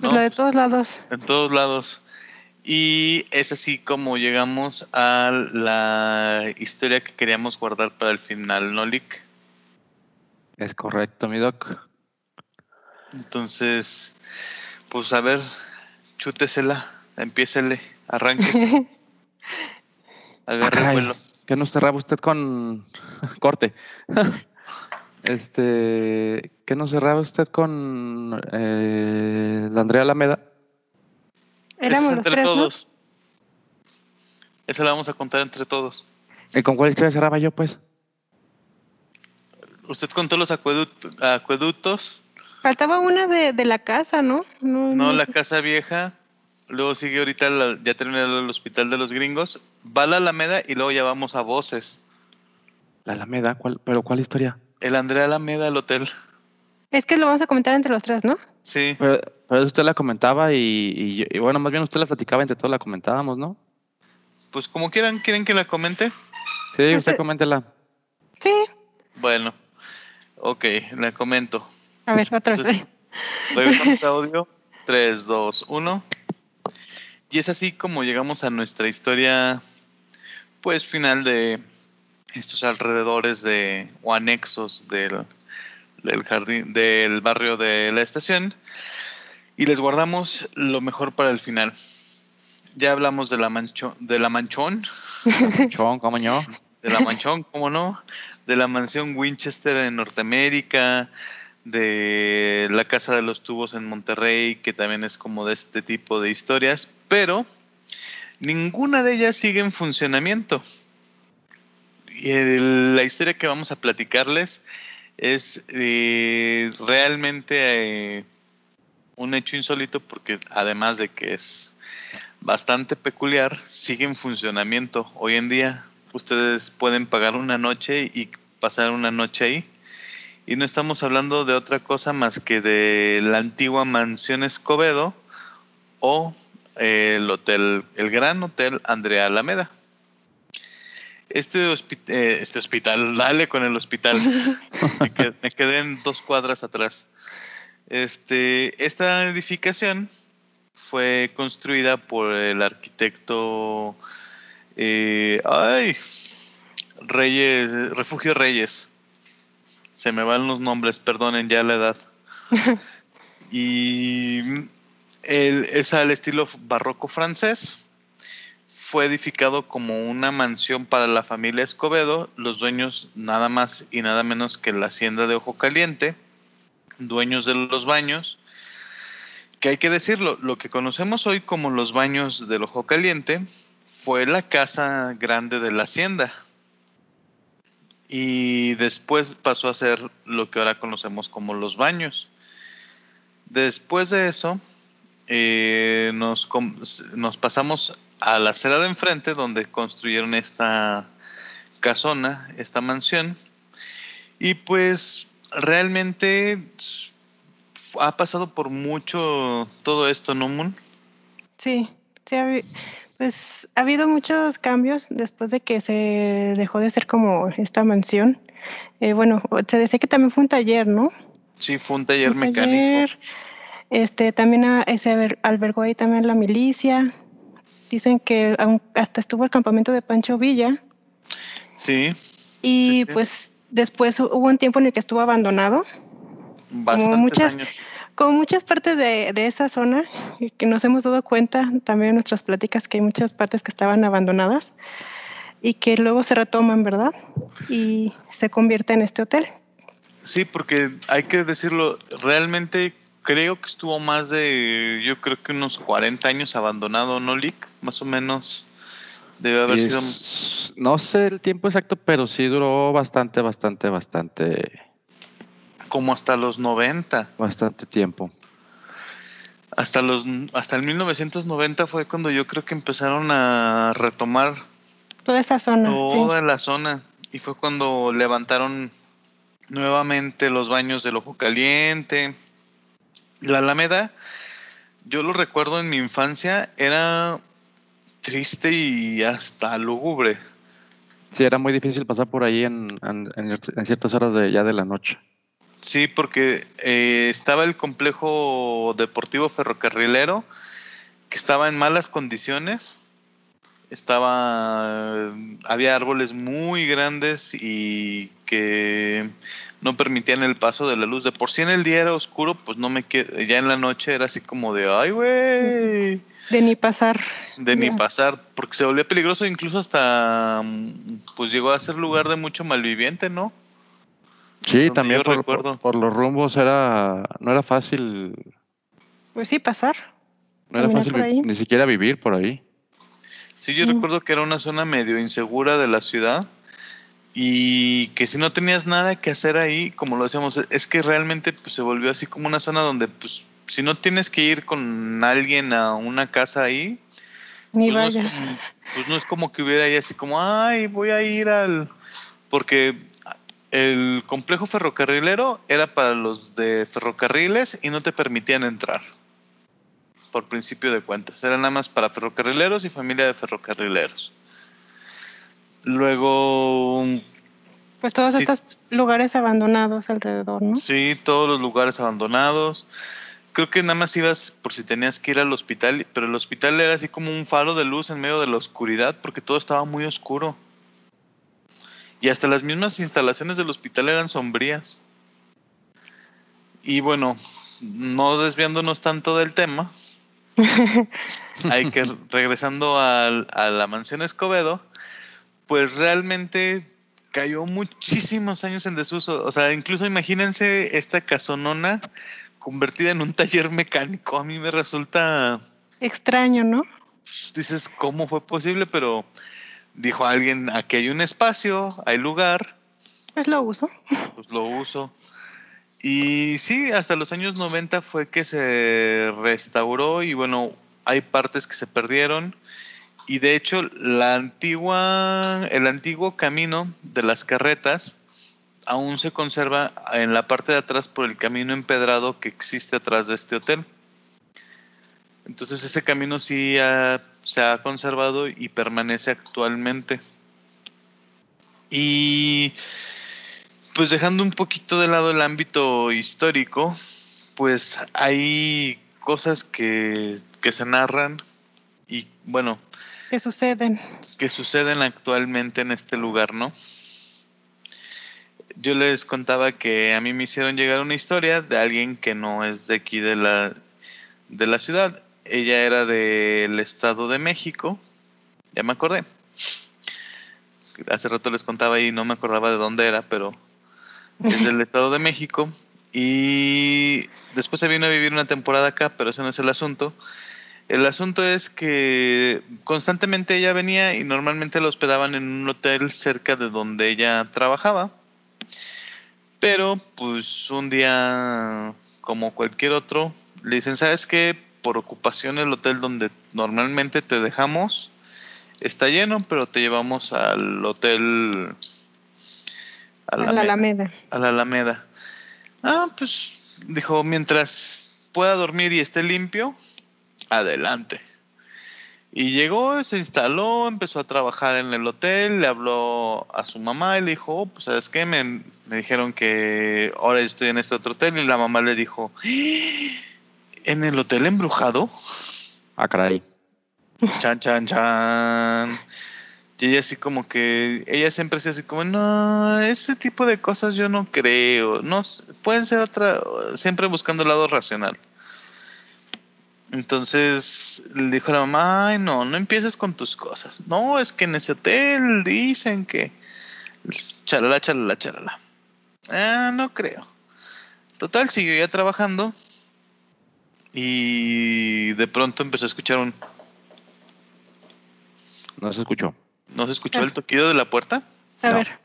no, la de todos lados. En todos lados. Y es así como llegamos a la historia que queríamos guardar para el final, ¿no, Lick? Es correcto, mi doc. Entonces, pues a ver, chútesela, empiésele, arránquese, agarre Ay, vuelo. ¿Qué no cerraba usted con corte? este, ¿qué no cerraba usted con eh, la Andrea Alameda? Esa es Éramos los entre tres, ¿no? todos. Esa la vamos a contar entre todos. ¿Y con cuál historia cerraba yo, pues? Usted contó los acueductos, acueductos Faltaba una de, de la casa, ¿no? No, No, la casa vieja. Luego sigue ahorita, la- ya terminé el hospital de los gringos. Va a la Alameda y luego ya vamos a Voces. La Alameda, ¿cuál, ¿pero cuál historia? El Andrea Alameda, el hotel. Es que lo vamos a comentar entre los tres, ¿no? Sí, Pero, pero usted la comentaba y, y bueno, más bien usted la platicaba, entre todos la comentábamos, ¿no? pues como quieran, ¿quieren que la comente? Sí, Pues, usted coméntela. Sí. Bueno, ok, la comento. A ver, otra vez. Regresamos a audio. 3, 2, 1. Y es así como llegamos a nuestra historia, pues final de estos alrededores de o anexos del, del jardín, del barrio de la estación. Y les guardamos lo mejor para el final. Ya hablamos de la manchón, de la manchón, Chon, ¿cómo no? de la manchón, ¿cómo no? De la mansión Winchester en Norteamérica, de la Casa de los Tubos en Monterrey, que también es como de este tipo de historias, pero ninguna de ellas sigue en funcionamiento. Y el- la historia que vamos a platicarles es eh, realmente eh, un hecho insólito porque además de que es bastante peculiar, sigue en funcionamiento. Hoy en día ustedes pueden pagar una noche y pasar una noche ahí. Y no estamos hablando de otra cosa más que de la antigua mansión Escobedo o eh, el hotel, el gran hotel Andrea Alameda. Este, hospi- eh, este hospital, dale con el hospital. me, qued- me quedé en dos cuadras atrás. Este, esta edificación fue construida por el arquitecto eh, ay, Reyes, Refugio Reyes. Se me van los nombres, perdonen ya la edad. y es al estilo barroco francés. Fue edificado como una mansión para la familia Escobedo, los dueños nada más y nada menos que la hacienda de Ojo Caliente, dueños de los baños, que hay que decirlo, lo que conocemos hoy como los baños del Ojo Caliente fue la casa grande de la hacienda. Y después pasó a ser lo que ahora conocemos como los baños. Después de eso, eh, nos, nos pasamos a la acera de enfrente donde construyeron esta casona, esta mansión. Y pues realmente ha pasado por mucho todo esto, ¿no, Moon? Sí, sí, pues ha habido muchos cambios después de que se dejó de ser como esta mansión. Eh, bueno, se decía que también fue un taller, ¿no? Sí, fue un taller Un mecánico. taller. Este, también a- se alber- albergó ahí también la milicia. Dicen que hasta estuvo el campamento de Pancho Villa. Sí, Y Sí, sí. pues después hu- hubo un tiempo en el que estuvo abandonado. bastantes muchas- años. Como muchas partes de, de esa zona, y que nos hemos dado cuenta también en nuestras pláticas que hay muchas partes que estaban abandonadas y que luego se retoman, ¿verdad? Y se convierte en este hotel. Sí, porque hay que decirlo, realmente creo que estuvo más de, yo creo que unos 40 años abandonado, ¿no, Lick? Más o menos debe haber sido... Es- No sé el tiempo exacto, pero sí duró bastante, bastante, bastante, como hasta los 90. bastante tiempo. Hasta los hasta el 1990 fue cuando yo creo que empezaron a retomar Toda esa zona. sí. toda la zona y fue cuando levantaron nuevamente los baños del ojo caliente. La Alameda, yo lo recuerdo en mi infancia, era triste y hasta lúgubre. Sí, era muy difícil pasar por ahí en, en- en- en ciertas horas de ya de la noche. Sí, porque eh, estaba el complejo deportivo ferrocarrilero que estaba en malas condiciones. Estaba, había árboles muy grandes y que no permitían el paso de la luz. De por sí en el día era oscuro, pues no me quiero, ya en la noche era así como de, ay, güey, De ni pasar. de ni pasar, porque se volvía peligroso, incluso hasta, mm, pues llegó a ser lugar de mucho malviviente, ¿no? Sí, también por, recuerdo. por- por los rumbos era, no era fácil, Pues sí, pasar. no era fácil ni siquiera vivir por ahí. Sí, yo Mm. recuerdo que era una zona medio insegura de la ciudad y que si no tenías nada que hacer ahí, como lo decíamos, es que realmente pues, se volvió así como una zona donde pues si no tienes que ir con alguien a una casa ahí, Ni pues no, como, pues no es como que hubiera ahí así como, ay, voy a ir al... Porque el complejo ferrocarrilero era para los de ferrocarriles y no te permitían entrar. Por principio de cuentas. Era nada más para ferrocarrileros y familia de ferrocarrileros. Luego, Pues todos Sí. estos lugares abandonados alrededor, ¿no? sí, todos los lugares abandonados. Creo que nada más ibas por si tenías que ir al hospital, pero el hospital era así como un faro de luz en medio de la oscuridad porque todo estaba muy oscuro. Y hasta las mismas instalaciones del hospital eran sombrías. Y bueno, no desviándonos tanto del tema, hay que regresando al- a la mansión Escobedo, pues realmente cayó muchísimos años en desuso. O sea, incluso imagínense esta casonona convertida en un taller mecánico. A mí me resulta, Extraño, ¿no? pues, dices, ¿cómo fue posible? Pero dijo alguien, aquí hay un espacio, hay lugar, Pues lo uso. pues lo uso. Y sí, hasta los años 90 fue que se restauró y bueno, hay partes que se perdieron. Y de hecho, el antiguo camino de las carretas aún se conserva en la parte de atrás por el camino empedrado que existe atrás de este hotel. Entonces ese camino sí se ha conservado y permanece actualmente. Y pues dejando un poquito de lado el ámbito histórico, pues hay cosas que se narran y bueno, ¿Qué suceden? que suceden actualmente en este lugar, ¿no? Yo les contaba que a mí me hicieron llegar una historia de alguien que no es de aquí de la, de la ciudad. Ella era del Estado de México. Ya me acordé. Hace rato les contaba y no me acordaba de dónde era, pero es del Estado de México. Y después se vino a vivir una temporada acá, pero ese no es el asunto. El asunto es que constantemente ella venía y normalmente la hospedaban en un hotel cerca de donde ella trabajaba. Pero pues un día, como cualquier otro, le dicen, ¿sabes qué? Por ocupación el hotel donde normalmente te dejamos está lleno, pero te llevamos al hotel... A la Alameda. A la Alameda. Ah, pues dijo, mientras pueda dormir y esté limpio, adelante. Y llegó, se instaló, empezó a trabajar en el hotel, le habló a su mamá y le dijo, oh, pues sabes qué, me, me dijeron que ahora estoy en este otro hotel y la mamá le dijo, "¡Ah! ¿en el hotel embrujado? Ah, caray. Chan, chan, chan. Y ella así como que, ella siempre así como, no, ese tipo de cosas yo no creo. No, pueden ser otra, siempre buscando el lado racional. Entonces le dijo a la mamá, ay no, no empieces con tus cosas. No, es que en ese hotel dicen que... Chalala, chalala, chalala. Ah, no creo. Total, siguió ya trabajando. Y de pronto empezó a escuchar un... No se escuchó. ¿No se escuchó el toquido de la puerta? A No. ver,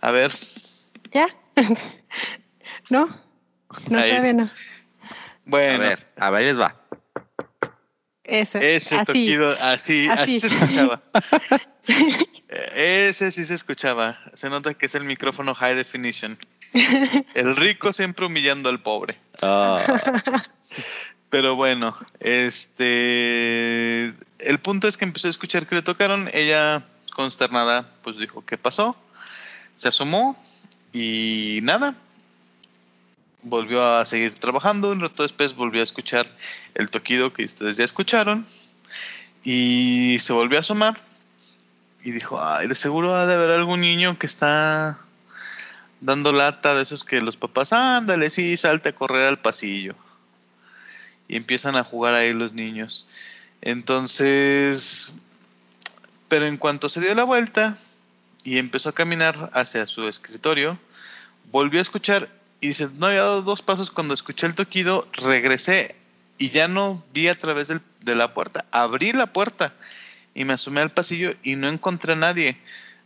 A ver, ¿ya? ¿No? No, Ahí. todavía no. Bueno, A ver, a ver, ahí les va. Ese. ese así. toquido, así, así, Así. se escuchaba. Eh, ese sí se escuchaba. Se nota que es el micrófono high definition. El rico siempre humillando al pobre. Ah, Pero bueno, este. El punto es que empezó a escuchar que le tocaron. Ella, consternada, pues dijo: ¿Qué pasó? Se asomó y nada. Volvió a seguir trabajando. Un rato después volvió a escuchar el toquido que ustedes ya escucharon. Y se volvió a asomar. Y dijo: Ay, de seguro ha de haber algún niño que está dando lata de esos que los papás, ándale, sí, salte a correr al pasillo y empiezan a jugar ahí los niños. Entonces, pero en cuanto se dio la vuelta y empezó a caminar hacia su escritorio, volvió a escuchar y dice, no había dado dos pasos cuando escuché el toquido, regresé y ya no vi a través del- de la puerta, abrí la puerta y me asomé al pasillo y no encontré a nadie.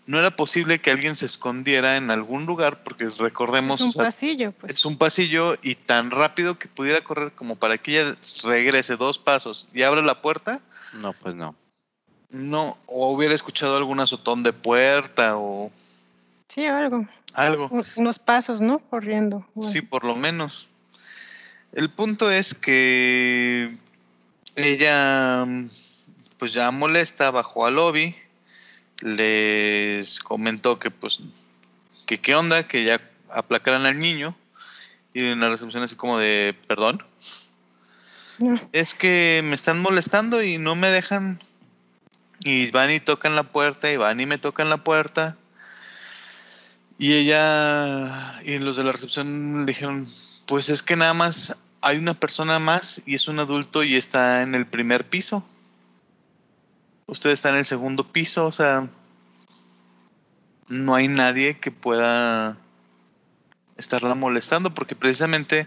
No era posible que alguien se escondiera en algún lugar porque recordemos... Es un o sea, pasillo, pues. es un pasillo y tan rápido que pudiera correr como para que ella regrese dos pasos y abra la puerta, no, pues no. no, o hubiera escuchado algún azotón de puerta o Sí, algo. algo. Un- Unos pasos, ¿no? Corriendo. Sí, por lo menos. El punto es que ella, pues ya molesta, bajó al lobby, les comentó que pues, que qué onda, que ya aplacaran al niño, y en la recepción así como de, perdón, No. es que me están molestando y no me dejan. Y van y tocan la puerta, y van y me tocan la puerta. Y ella y los de la recepción le dijeron, pues es que nada más hay una persona más y es un adulto y está en el primer piso. Usted está en el segundo piso, o sea, no hay nadie que pueda estarla molestando porque precisamente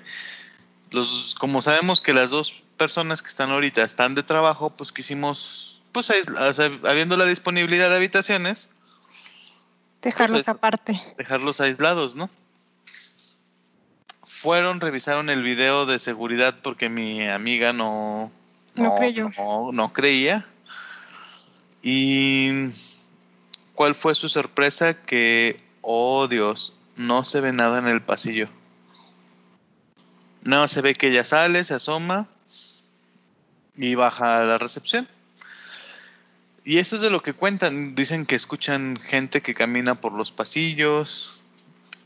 los como sabemos que las dos personas que están ahorita están de trabajo, pues quisimos pues o habiendo la disponibilidad de habitaciones, Dejarlos Perfecto. aparte. dejarlos aislados, ¿no? Fueron, revisaron el video de seguridad porque mi amiga no, No creyó. no, no creía. Y cuál fue su sorpresa que, oh Dios, no se ve nada en el pasillo. No se ve que ella sale, se asoma y baja a la recepción. Y esto es de lo que cuentan. Dicen que escuchan gente que camina por los pasillos,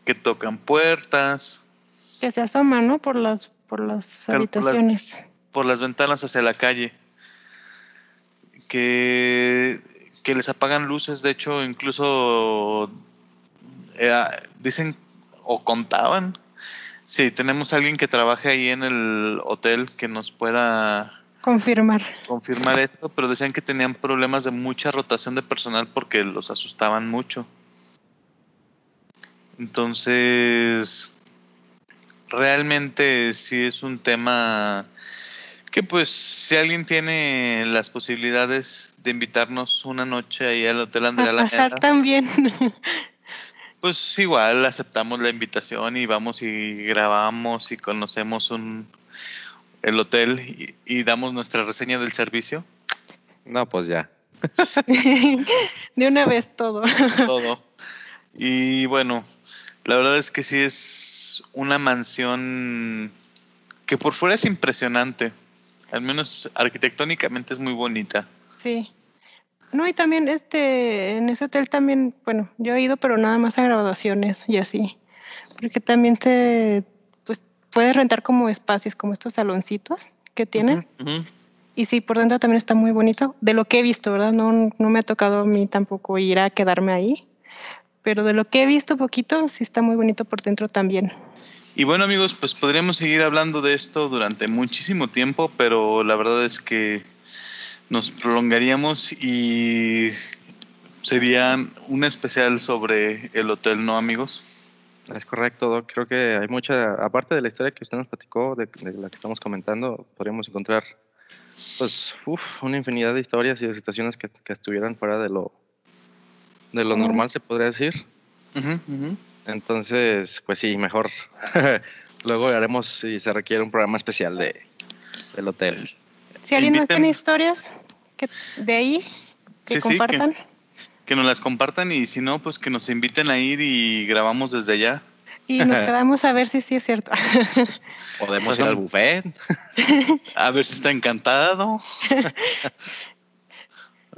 que tocan puertas, Que se asoma, ¿no? Por las, por las Claro, por las- habitaciones. por las ventanas hacia la calle. Que, que les apagan luces, de hecho, incluso eh, dicen o contaban. Si tenemos a alguien que trabaje ahí en el hotel que nos pueda Confirmar. confirmar esto, pero decían que tenían problemas de mucha rotación de personal porque los asustaban mucho. Entonces, realmente sí es un tema que pues si alguien tiene las posibilidades de invitarnos una noche ahí al Hotel Andrea A pasar también. pues igual aceptamos la invitación y vamos y grabamos y conocemos un el hotel y, y damos nuestra reseña del servicio. No, pues ya. de una vez todo. todo. Y bueno, la verdad es que sí es una mansión que por fuera es impresionante. Al menos arquitectónicamente es muy bonita. Sí. No, y también este, en ese hotel también, bueno, yo he ido, pero nada más a graduaciones y así. Porque también se, puedes rentar como espacios, como estos saloncitos que tienen. Ujú, ujú. Y sí, por dentro también está muy bonito. De lo que he visto, ¿verdad? No, no me ha tocado a mí tampoco ir a quedarme ahí. Pero de lo que he visto poquito, sí está muy bonito por dentro también. Y bueno amigos, pues podríamos seguir hablando de esto durante muchísimo tiempo, pero la verdad es que nos prolongaríamos y sería un especial sobre el hotel, ¿no amigos? Es correcto, Doc. Creo que hay mucha, aparte de la historia que usted nos platicó, de, de la que estamos comentando, podríamos encontrar, pues, uf, una infinidad de historias y de situaciones que, que estuvieran fuera de lo, de lo normal, se podría decir. Entonces, pues sí, mejor. Luego haremos si se requiere un programa especial de, del hotel. Si alguien más Inviten- tiene historias que, de ahí, que Sí, sí, que- compartan. Que nos las compartan y si no, pues que nos inviten a ir y grabamos desde allá. Y nos quedamos a ver si sí es cierto. Podemos Pues ir al buffet. A ver si está encantado.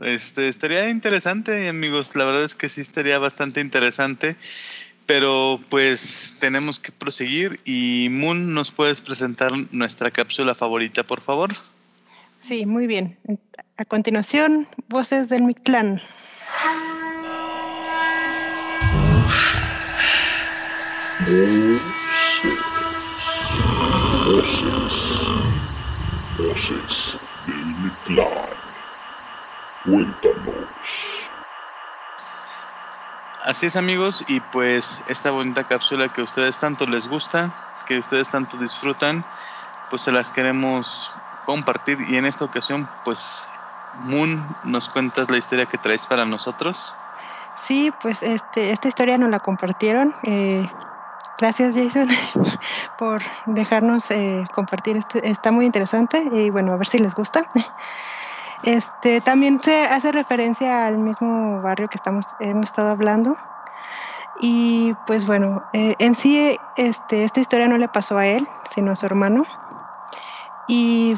Este, estaría interesante, amigos. La verdad es que sí estaría bastante interesante. Pero pues tenemos que proseguir y Moon, ¿nos puedes presentar nuestra cápsula favorita, por favor? Sí, muy bien. A continuación, voces del Mictlán. Voces. Voces del Mictlán. Cuéntanos. Así es, amigos, y pues esta bonita cápsula que a ustedes tanto les gusta, que ustedes tanto disfrutan, pues se las queremos compartir y en esta ocasión, pues Moon, nos cuentas la historia que traes para nosotros. Sí, pues este, esta historia nos la compartieron. eh, gracias, Jason, por dejarnos eh, compartir. Este, está muy interesante y bueno, a ver si les gusta. Este, también se hace referencia al mismo barrio que estamos, hemos estado hablando. Y pues bueno, eh, en sí este, esta historia no le pasó a él, sino a su hermano. Y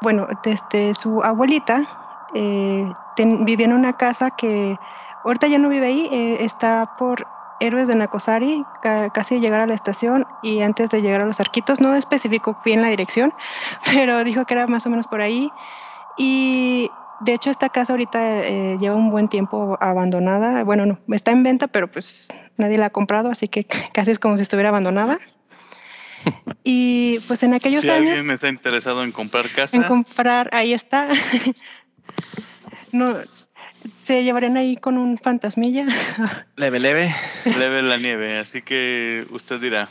bueno, desde su abuelita eh, vivía en una casa que ahorita ya no vive ahí, eh, está por Héroes de Nacosari, ca- casi llegar a la estación y antes de llegar a los arquitos, no especificó bien la dirección, pero dijo que era más o menos por ahí. Y de hecho esta casa ahorita eh, lleva un buen tiempo abandonada, bueno, no, está en venta, pero pues nadie la ha comprado, así que casi es como si estuviera abandonada. Y pues en aquellos si años... alguien está interesado en comprar casa, En comprar, ahí está. no, se llevarían ahí con un fantasmilla. Leve, leve. leve la nieve, así que usted dirá.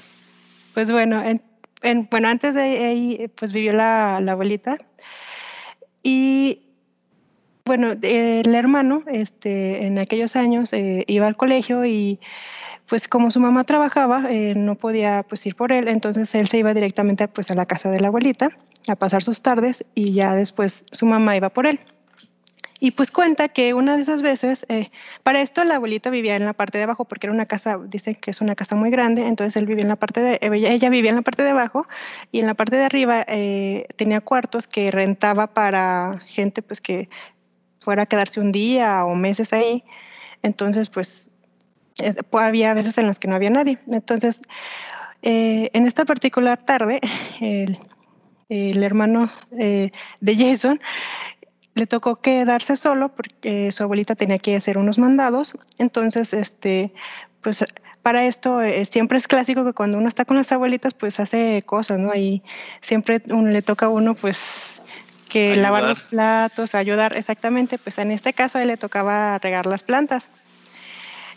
Pues bueno, en- en- bueno, antes de ahí, pues vivió la, la abuelita. Y bueno, el hermano, este, en aquellos años eh, iba al colegio y pues como su mamá trabajaba, eh, no podía pues ir por él, entonces él se iba directamente pues a la casa de la abuelita a pasar sus tardes y ya después su mamá iba por él. Y pues cuenta que una de esas veces, eh, para esto la abuelita vivía en la parte de abajo porque era una casa, dicen que es una casa muy grande, entonces él vivía en la parte de, ella, ella vivía en la parte de abajo y en la parte de arriba eh, tenía cuartos que rentaba para gente pues que fuera a quedarse un día o meses ahí. Entonces, pues, pues había veces en las que no había nadie. Entonces, eh, en esta particular tarde, el, el hermano eh, de Jason le tocó quedarse solo porque su abuelita tenía que hacer unos mandados. Entonces, este, pues para esto eh, siempre es clásico que cuando uno está con las abuelitas, pues hace cosas, ¿no? Y siempre le toca a uno, pues, que lavar los platos, ayudar, exactamente. Pues en este caso a él le tocaba regar las plantas.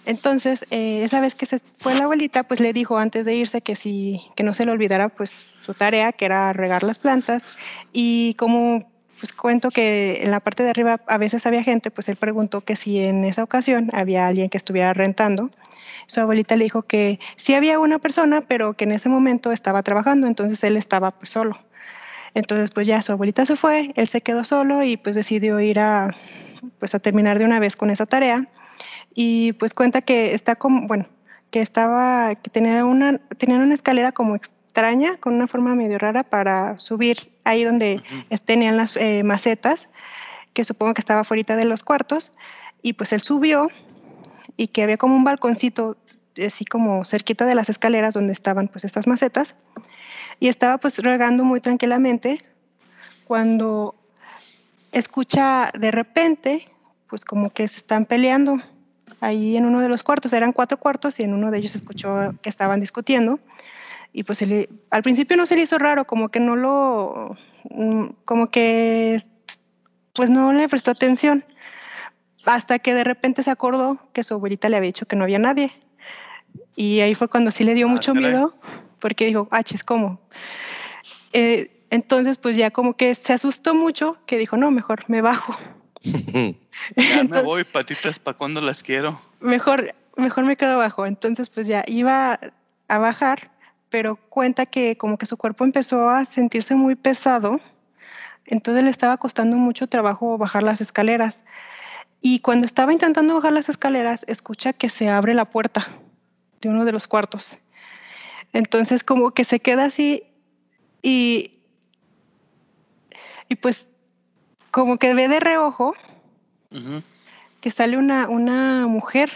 Entonces, eh, esa vez que se fue la abuelita, pues le dijo antes de irse que si que no se le olvidara pues su tarea, que era regar las plantas. Y como pues cuento que en la parte de arriba a veces había gente, pues él preguntó que si en esa ocasión había alguien que estuviera rentando. Su abuelita le dijo que sí había una persona, pero que en ese momento estaba trabajando, entonces él estaba pues solo. Entonces pues ya su abuelita se fue, él se quedó solo y pues decidió ir a pues a terminar de una vez con esa tarea y pues cuenta que está como, bueno, que estaba, que tenía una, tenía una escalera como extraña, con una forma medio rara para subir ahí donde tenían las eh, macetas, que supongo que estaba fuera de los cuartos, y pues él subió y que había como un balconcito así como cerquita de las escaleras donde estaban pues estas macetas, y estaba pues regando muy tranquilamente cuando escucha de repente pues como que se están peleando ahí en uno de los cuartos, eran cuatro cuartos y en uno de ellos escuchó que estaban discutiendo y pues al principio no se le hizo raro, como que no lo, mm, como que pues no le prestó atención, hasta que de repente se acordó que su abuelita le había dicho que no había nadie. Y ahí fue cuando sí le dio ah, mucho miedo, porque dijo, ah, es ¿cómo? Eh, entonces, pues ya como que se asustó mucho, que dijo, no, mejor me bajo. Ya me voy, patitas, ¿para cuando las quiero? Mejor, mejor me quedo abajo. Entonces, pues ya iba a bajar, pero cuenta que como que su cuerpo empezó a sentirse muy pesado, entonces le estaba costando mucho trabajo bajar las escaleras. Y cuando estaba intentando bajar las escaleras, escucha que se abre la puerta de uno de los cuartos. Entonces como que se queda así y, y pues como que ve de reojo que sale una, una mujer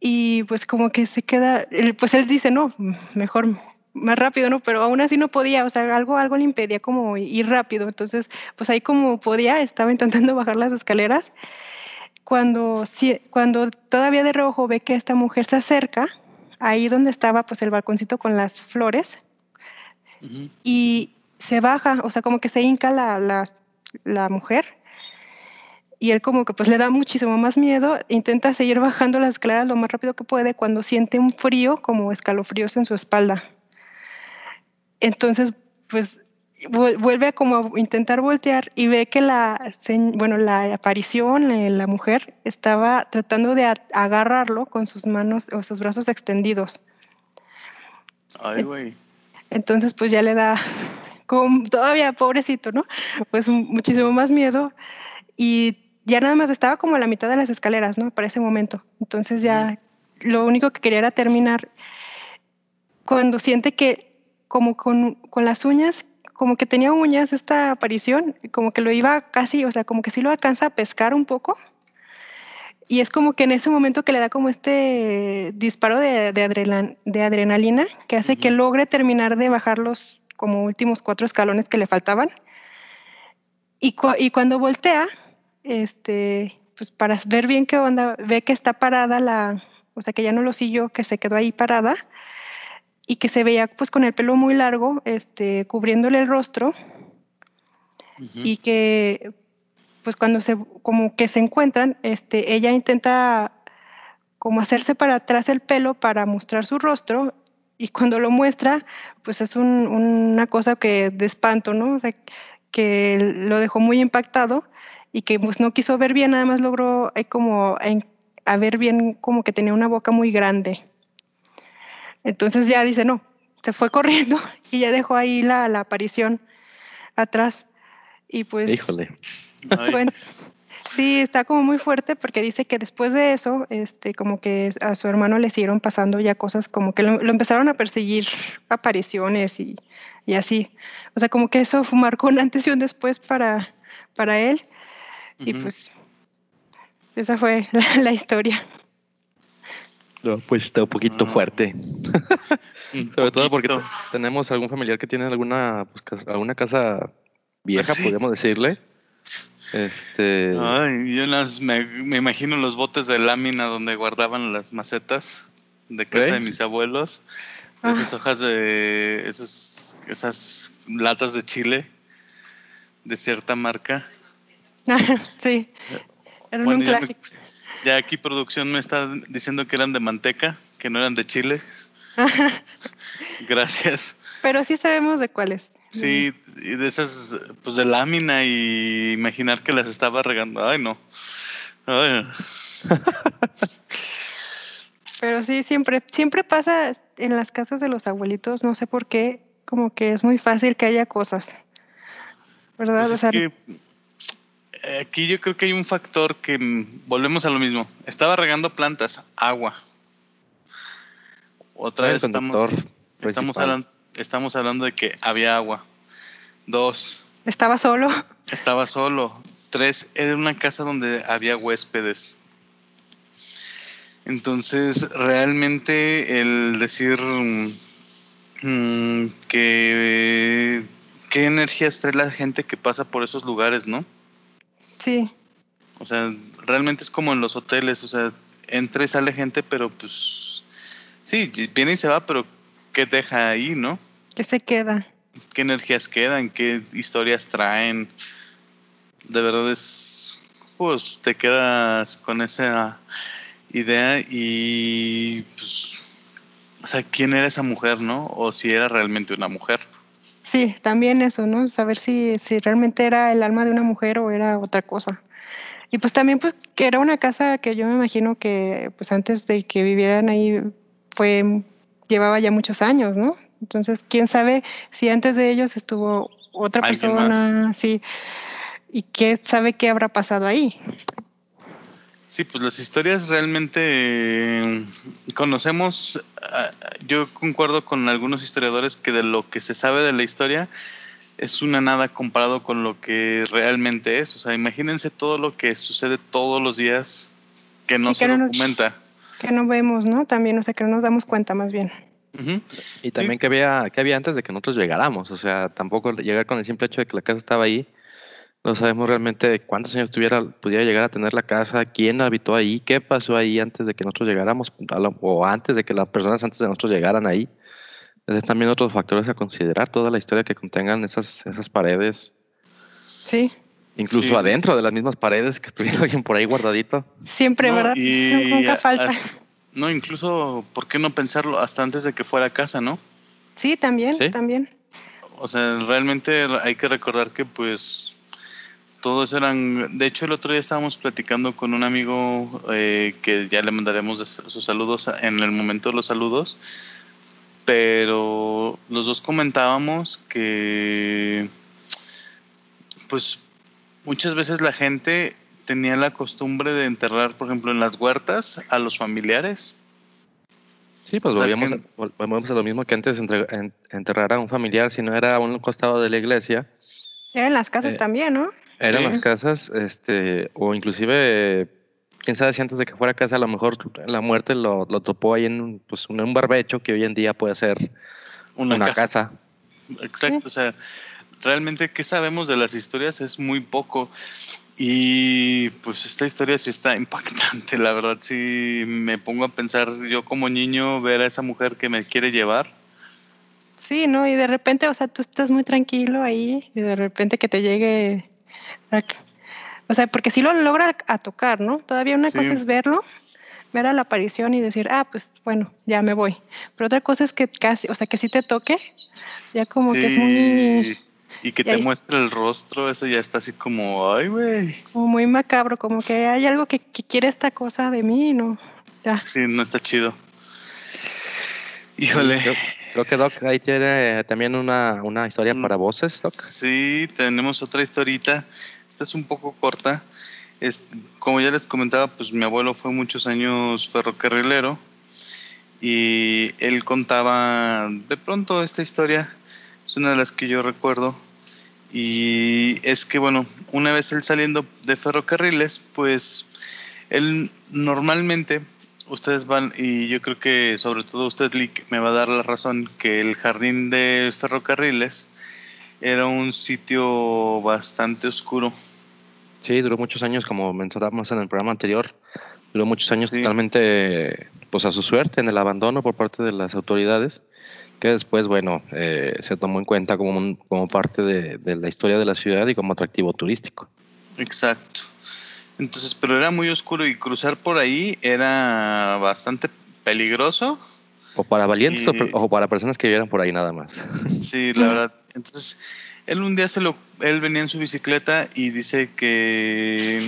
y pues como que se queda, pues él dice, no, mejor más rápido, ¿no? Pero aún así no podía, o sea, algo, algo le impedía como ir rápido. Entonces, pues ahí como podía, estaba intentando bajar las escaleras. Cuando, cuando todavía de reojo ve que esta mujer se acerca, ahí donde estaba pues el balconcito con las flores, y se baja, o sea, como que se hinca la, la, la mujer y él como que pues le da muchísimo más miedo, intenta seguir bajando las escaleras lo más rápido que puede cuando siente un frío como escalofríos en su espalda. Entonces, pues vuelve a como intentar voltear y ve que la, bueno, la aparición, la mujer, estaba tratando de agarrarlo con sus manos o sus brazos extendidos. Ay, güey. Entonces, pues ya le da como todavía pobrecito, ¿no? Pues muchísimo más miedo y ya nada más estaba como a la mitad de las escaleras, ¿no? Para ese momento. Entonces ya lo único que quería era terminar cuando siente que como con, con las uñas, como que tenía uñas esta aparición, como que lo iba casi, o sea, como que sí lo alcanza a pescar un poco y es como que en ese momento que le da como este disparo de, de, adrenalina que hace que logre terminar de bajar los como últimos cuatro escalones que le faltaban. Y, y cuando voltea, este, pues para ver bien qué onda, ve que está parada la, o sea, que ya no lo siguió, que se quedó ahí parada y que se veía pues con el pelo muy largo, este, cubriéndole el rostro y que pues cuando se, como que se encuentran, este, ella intenta como hacerse para atrás el pelo para mostrar su rostro y cuando lo muestra, pues es una cosa que de espanto, ¿no? O sea, que lo dejó muy impactado y que pues no quiso ver bien, nada más logró hay como a ver bien como que tenía una boca muy grande. Entonces ya dice, no, se fue corriendo y ya dejó ahí la, la aparición atrás. Y pues... Híjole. Bueno, sí, está como muy fuerte porque dice que después de eso, este, como que a su hermano le siguieron pasando ya cosas como que lo, empezaron a perseguir apariciones y, y, así. O sea, como que eso marcó un antes y un después para, para él. Y pues esa fue la, la historia. No, pues está un poquito No. fuerte. Un Sobre todo porque tenemos algún familiar que tiene alguna, pues, casa- alguna casa vieja, Sí. podríamos decirle. Este, Ay, yo las, me, me imagino los botes de lámina donde guardaban las macetas de casa de mis abuelos. Ah. Esas hojas de. Esos, esas latas de chile de cierta marca. sí, era Bueno, un ya clásico. Ya aquí producción me está diciendo que eran de manteca, que no eran de chile. Gracias. Pero sí sabemos de cuáles. Sí, y de esas, pues de lámina y imaginar que las estaba regando. Ay, no. Ay, Pero sí, siempre, siempre pasa en las casas de los abuelitos, no sé por qué, como que es muy fácil que haya cosas. ¿Verdad? pues o es sea, que, eh, aquí yo creo que hay un factor que mm, volvemos a lo mismo. Estaba regando plantas, agua. Otra vez estamos, estamos, principal. hablan- estamos hablando de que había agua. Dos, estaba solo. Estaba solo. Tres, era una casa donde había huéspedes. Entonces, realmente el decir mm, mm, que qué energías trae la gente que pasa por esos lugares, ¿no? Sí, O sea, realmente es como en los hoteles, o sea, entra y sale gente, pero pues sí, viene y se va, pero ¿qué deja ahí, no? que se queda. qué energías quedan, qué historias traen. De verdad es, pues te quedas con esa idea y pues, o sea, quién era esa mujer, ¿no? O si era realmente una mujer. Sí, también eso, ¿no? Saber si, si realmente era el alma de una mujer o era otra cosa. Y pues también pues que era una casa que yo me imagino que pues antes de que vivieran ahí fue llevaba ya muchos años, ¿no? Entonces, quién sabe si antes de ellos estuvo otra persona, sí, y qué sabe qué habrá pasado ahí. Sí, pues las historias realmente eh, conocemos, ah, yo concuerdo con algunos historiadores que de lo que se sabe de la historia es una nada comparado con lo que realmente es. O sea, imagínense todo lo que sucede todos los días que no Y se que no nos- documenta. Que no vemos, ¿no? También, o sea, que no nos damos cuenta más bien. Ujú. Y también que había, que había antes de que nosotros llegáramos. O sea, tampoco llegar con el simple hecho de que la casa estaba ahí. No sabemos realmente cuántos años tuviera, pudiera llegar a tener la casa, quién habitó ahí, qué pasó ahí antes de que nosotros llegáramos, o antes de que las personas antes de nosotros llegaran ahí. Entonces también otros factores a considerar, toda la historia que contengan esas, esas paredes, Sí, incluso Sí. adentro de las mismas paredes que estuviera alguien por ahí guardadito. siempre, No, ¿verdad? y Nunca a- falta. no, incluso, ¿por qué no pensarlo hasta antes de que fuera casa, no? Sí, también, Sí. también. O sea, realmente hay que recordar que pues todos eran... De hecho, el otro día estábamos platicando con un amigo eh, que ya le mandaremos sus saludos a- en el momento de los saludos, pero los dos comentábamos que pues muchas veces la gente tenía la costumbre de enterrar, por ejemplo, en las huertas a los familiares. Sí, pues volvíamos, que- a- a lo mismo que antes entre- en- enterrar a un familiar, si no era a un costado de la iglesia, Eran las casas Eh, también, ¿no? eran Sí. las casas, este, o inclusive, quién sabe si antes de que fuera casa, a lo mejor la muerte lo, lo topó ahí en un, pues, un barbecho que hoy en día puede ser Una, una, casa. casa. Exacto, o sea, realmente qué sabemos de las historias es muy poco. Y pues esta historia sí está impactante, la verdad sí me pongo a pensar yo como niño ver a esa mujer que me quiere llevar. Sí, ¿no? Y de repente, o sea, tú estás muy tranquilo ahí y de repente que te llegue... O sea, porque sí lo logra a tocar, ¿no? Todavía una Sí. cosa es verlo, ver a la aparición y decir, ah, pues bueno, ya me voy. Pero otra cosa es que casi, o sea, que sí te toque, ya como que es muy, Y que y te ahí- muestre el rostro, eso ya está así como, ay, güey. como muy macabro, como que hay algo que, que quiere esta cosa de mí, ¿no? Ya. Sí, no está chido. Híjole. Creo, creo que Doc ahí tiene también una, una historia Mm. para voces, Doc. Sí, tenemos otra historita. Esta es un poco corta. Es, como ya les comentaba, pues mi abuelo fue muchos años ferrocarrilero y él contaba de pronto esta historia. Es una de las que yo recuerdo. Y es que, bueno, una vez él saliendo de ferrocarriles, pues él normalmente, ustedes van, y yo creo que sobre todo usted, Lick, me va a dar la razón, que el jardín de ferrocarriles era un sitio bastante oscuro. Sí, duró muchos años, como mencionábamos en el programa anterior, duró muchos años totalmente pues a su suerte en el abandono por parte de las autoridades, que después, bueno, eh, se tomó en cuenta como, como parte de, de, la historia de la ciudad y como atractivo turístico. Exacto. Entonces, pero era muy oscuro y cruzar por ahí era bastante peligroso. O para valientes y... o, para personas que vivieran por ahí nada más. Sí, la verdad. Entonces, él un día se lo, él venía en su bicicleta y dice que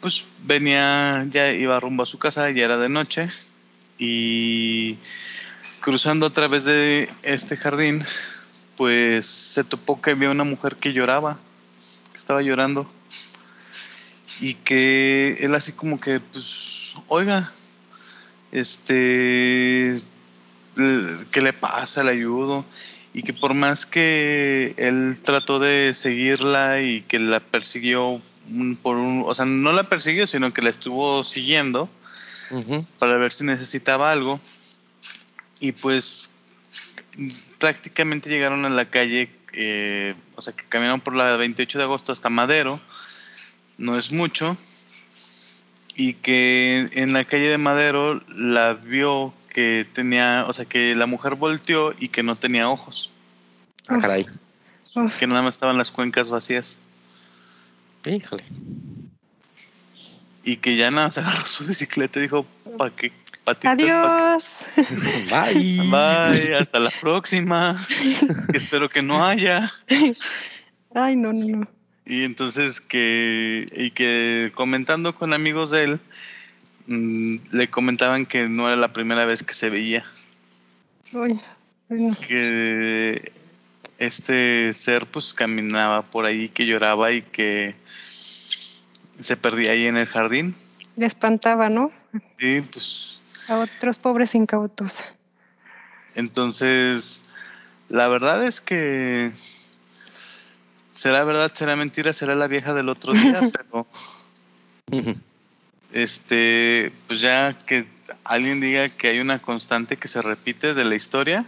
pues venía, ya iba rumbo a su casa, ya era de noche y cruzando a través de este jardín, pues se topó que había una mujer que lloraba, que estaba llorando y que él así como que, pues, oiga, este, ¿qué le pasa? Le ayudo y que por más que él trató de seguirla y que la persiguió por un, o sea, no la persiguió, sino que la estuvo siguiendo uh -huh. para ver si necesitaba algo. Y pues prácticamente llegaron a la calle, eh, o sea, que caminaron por la 28 de agosto hasta Madero, no es mucho, y que en la calle de Madero la vio que tenía, o sea, que la mujer volteó y que no tenía ojos. Ah, caray. Que nada más estaban las cuencas vacías. Híjole. Y que ya nada, se agarró su bicicleta y dijo, ¿pa' qué? Patitas, Adiós. Bye. Bye. Hasta la próxima. Espero que no haya. Ay, no, no, no. Y entonces que, y que comentando con amigos de él, mmm, le comentaban que no era la primera vez que se veía. Uy, no. Que este ser pues caminaba por ahí, que lloraba y que se perdía ahí en el jardín. Le espantaba, ¿no? Sí, pues. A otros pobres incautos. Entonces, la verdad es que será verdad, será mentira, será la vieja del otro día, pero este, pues ya que alguien diga que hay una constante que se repite de la historia,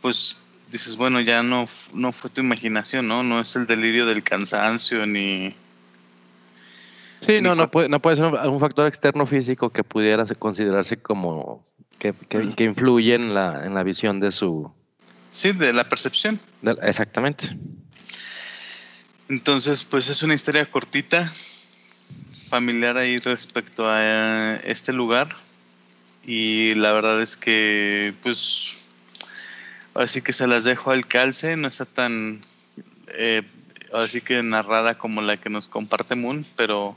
pues dices, bueno, ya no, no fue tu imaginación, ¿no? No es el delirio del cansancio ni... Sí, no, no puede, no puede ser algún factor externo físico que pudiera considerarse como que, que, que influye en la, en la visión de su... Sí, de la percepción. De, exactamente. Entonces, pues es una historia cortita, familiar ahí respecto a este lugar. Y la verdad es que, pues, ahora sí que se las dejo al calce, no está tan, eh, ahora sí que narrada como la que nos comparte Moon, pero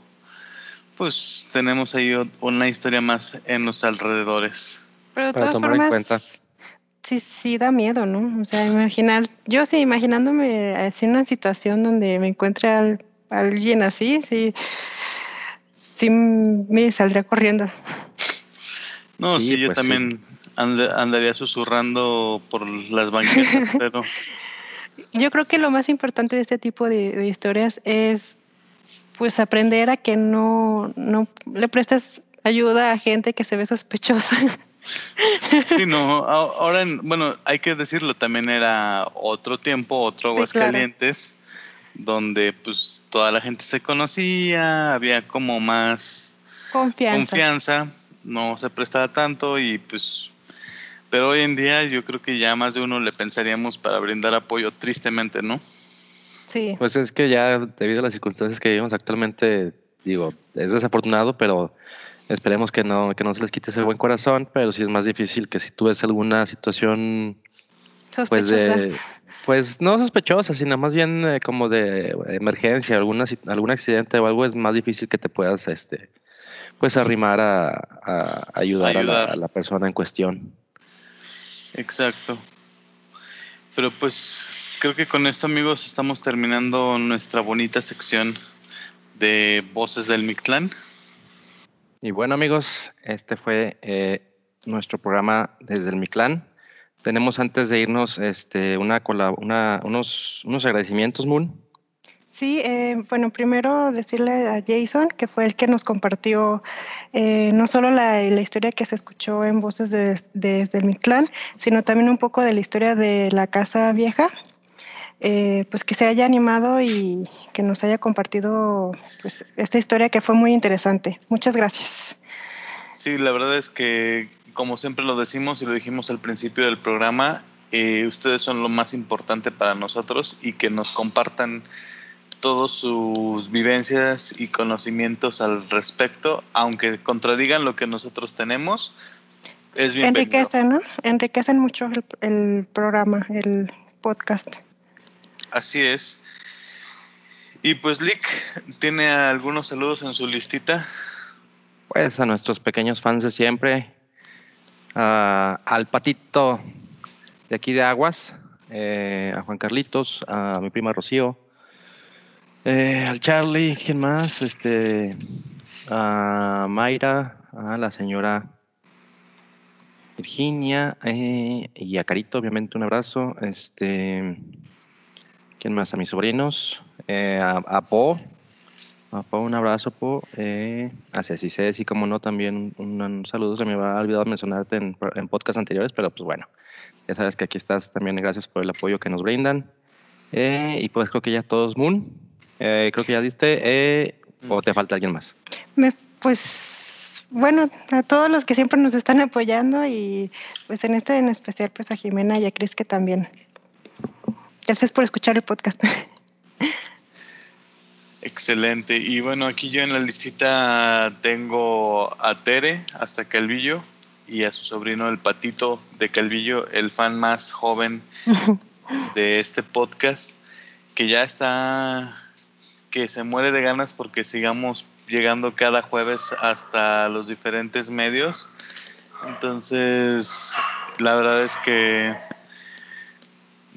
pues tenemos ahí una historia más en los alrededores. Pero de todas formas, sí, sí da miedo, ¿no? O sea, imaginar, yo sí, imaginándome así una situación donde me encuentre al, alguien así, sí, sí me saldría corriendo. No, sí, sí yo pues también sí. and, andaría susurrando por las banquetas, pero... Yo creo que lo más importante de este tipo de, de historias es pues aprender a que no, no le prestes ayuda a gente que se ve sospechosa. Sí, no, ahora, bueno, hay que decirlo, también era otro tiempo, otro Aguascalientes, sí, claro. donde pues toda la gente se conocía, había como más confianza. confianza, no se prestaba tanto y pues, pero hoy en día yo creo que ya más de uno le pensaríamos para brindar apoyo, tristemente, ¿no? Sí. Pues es que ya debido a las circunstancias que vivimos actualmente, digo, es desafortunado, pero esperemos que no, que no se les quite ese buen corazón, pero sí es más difícil que si tú ves alguna situación pues de pues no sospechosa, sino más bien eh, como de emergencia, alguna, algún accidente o algo, es más difícil que te puedas este pues arrimar a, a ayudar, ayudar. A, la, a la persona en cuestión. Exacto. Pero pues creo que con esto, amigos, estamos terminando nuestra bonita sección de Voces del Mictlán. Y bueno, amigos, este fue eh, nuestro programa desde el Mictlán. tenemos antes de irnos este, una, una, unos, unos agradecimientos, Moon. Sí, eh, bueno, primero decirle a Jason que fue el que nos compartió eh, no solo la, la, historia que se escuchó en Voces de, desde mi clan, sino también un poco de la historia de la Casa Vieja, eh, pues que se haya animado y que nos haya compartido pues, esta historia que fue muy interesante. Muchas gracias. Sí, la verdad es que, como siempre lo decimos y lo dijimos al principio del programa, eh, ustedes son lo más importante para nosotros y que nos compartan todas sus vivencias y conocimientos al respecto, aunque contradigan lo que nosotros tenemos, es bienvenido. Enriquecen, ¿no? Enriquecen mucho el, el programa, el podcast. Así es. Y pues Lick, ¿tiene algunos saludos en su listita? Pues a nuestros pequeños fans de siempre, al patito de aquí de Aguas, eh, a Juan Carlitos, a mi prima Rocío, eh, al Charlie, ¿quién más? Este, a Mayra, a la señora Virginia eh, y a Carito, obviamente un abrazo. Este, ¿Quién más? A mis sobrinos. Eh, a, Po. A Po, un abrazo, Po. Eh, a Ceci Ceci, como no, también un, saludo. Se me ha olvidado mencionarte en, en podcasts anteriores, pero pues bueno, ya sabes que aquí estás también. Gracias por el apoyo que nos brindan. Eh, y pues creo que ya todos, Moon. Eh, creo que ya diste. Eh, ¿O te falta alguien más? Me, pues bueno, a todos los que siempre nos están apoyando y pues en este en especial pues a Jimena y a Cris que también Gracias por escuchar el podcast. Excelente. Y bueno, aquí yo en la listita tengo a Tere hasta Calvillo y a su sobrino el Patito de Calvillo, el fan más joven de este podcast, que ya está, que se muere de ganas porque sigamos llegando cada jueves hasta los diferentes medios. Entonces, la verdad es que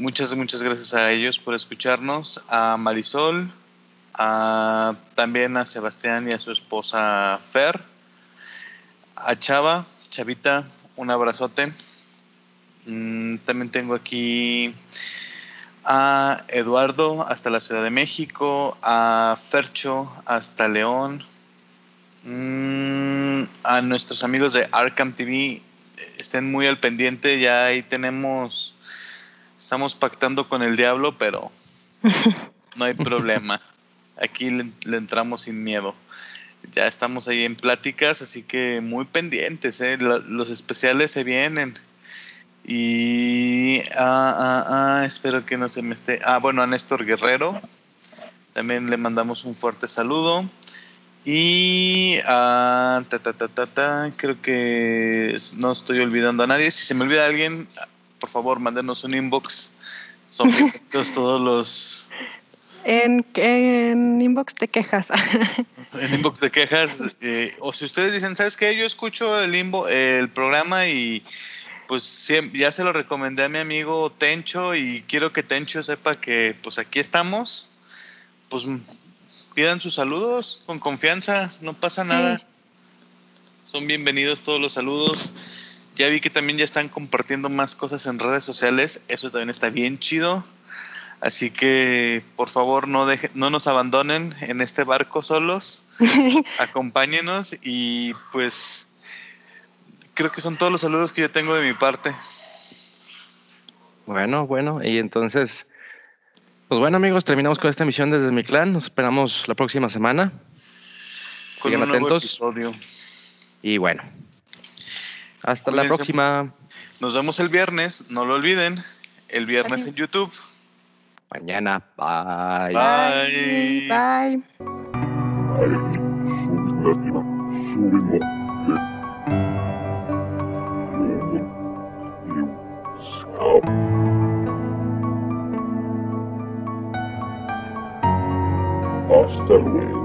Muchas, muchas gracias a ellos por escucharnos, a Marisol, a, también a Sebastián y a su esposa Fer, a Chava, Chavita, un abrazote. Mm, también tengo aquí a Eduardo hasta la Ciudad de México, a Fercho hasta León, mm, a nuestros amigos de Arkham TV, estén muy al pendiente, ya ahí tenemos Estamos pactando con el diablo, pero no hay problema. Aquí le, entramos sin miedo. Ya estamos ahí en pláticas, así que muy pendientes. ¿eh? los especiales se vienen. Y ah, ah, ah, espero que no se me esté. Ah, bueno, a Néstor Guerrero. También le mandamos un fuerte saludo. Y ta, ta, ta, ta, ta, creo que no estoy olvidando a nadie. Si se me olvida alguien, por favor, mándenos un inbox. Son bienvenidos todos los. En, en, inbox de quejas. en inbox de quejas. Eh, o si ustedes dicen, ¿sabes qué? Yo escucho el, limbo, el programa y pues ya se lo recomendé a mi amigo Tencho y quiero que Tencho sepa que pues aquí estamos. Pues pidan sus saludos con confianza, no pasa nada. Son bienvenidos todos los saludos. Ya vi que también ya están compartiendo más cosas en redes sociales. Eso también está bien chido. Así que por favor no, deje, no nos abandonen en este barco solos. Acompáñenos y pues creo que son todos los saludos que yo tengo de mi parte. Bueno, bueno, y entonces, pues bueno amigos, terminamos con esta emisión desde mi clan. Nos esperamos la próxima semana. Con un atentos. episodio. Y bueno, hasta la próxima. Nos vemos el viernes, no lo olviden. El viernes en YouTube. Mañana. Bye. Bye. Bye. Hasta luego.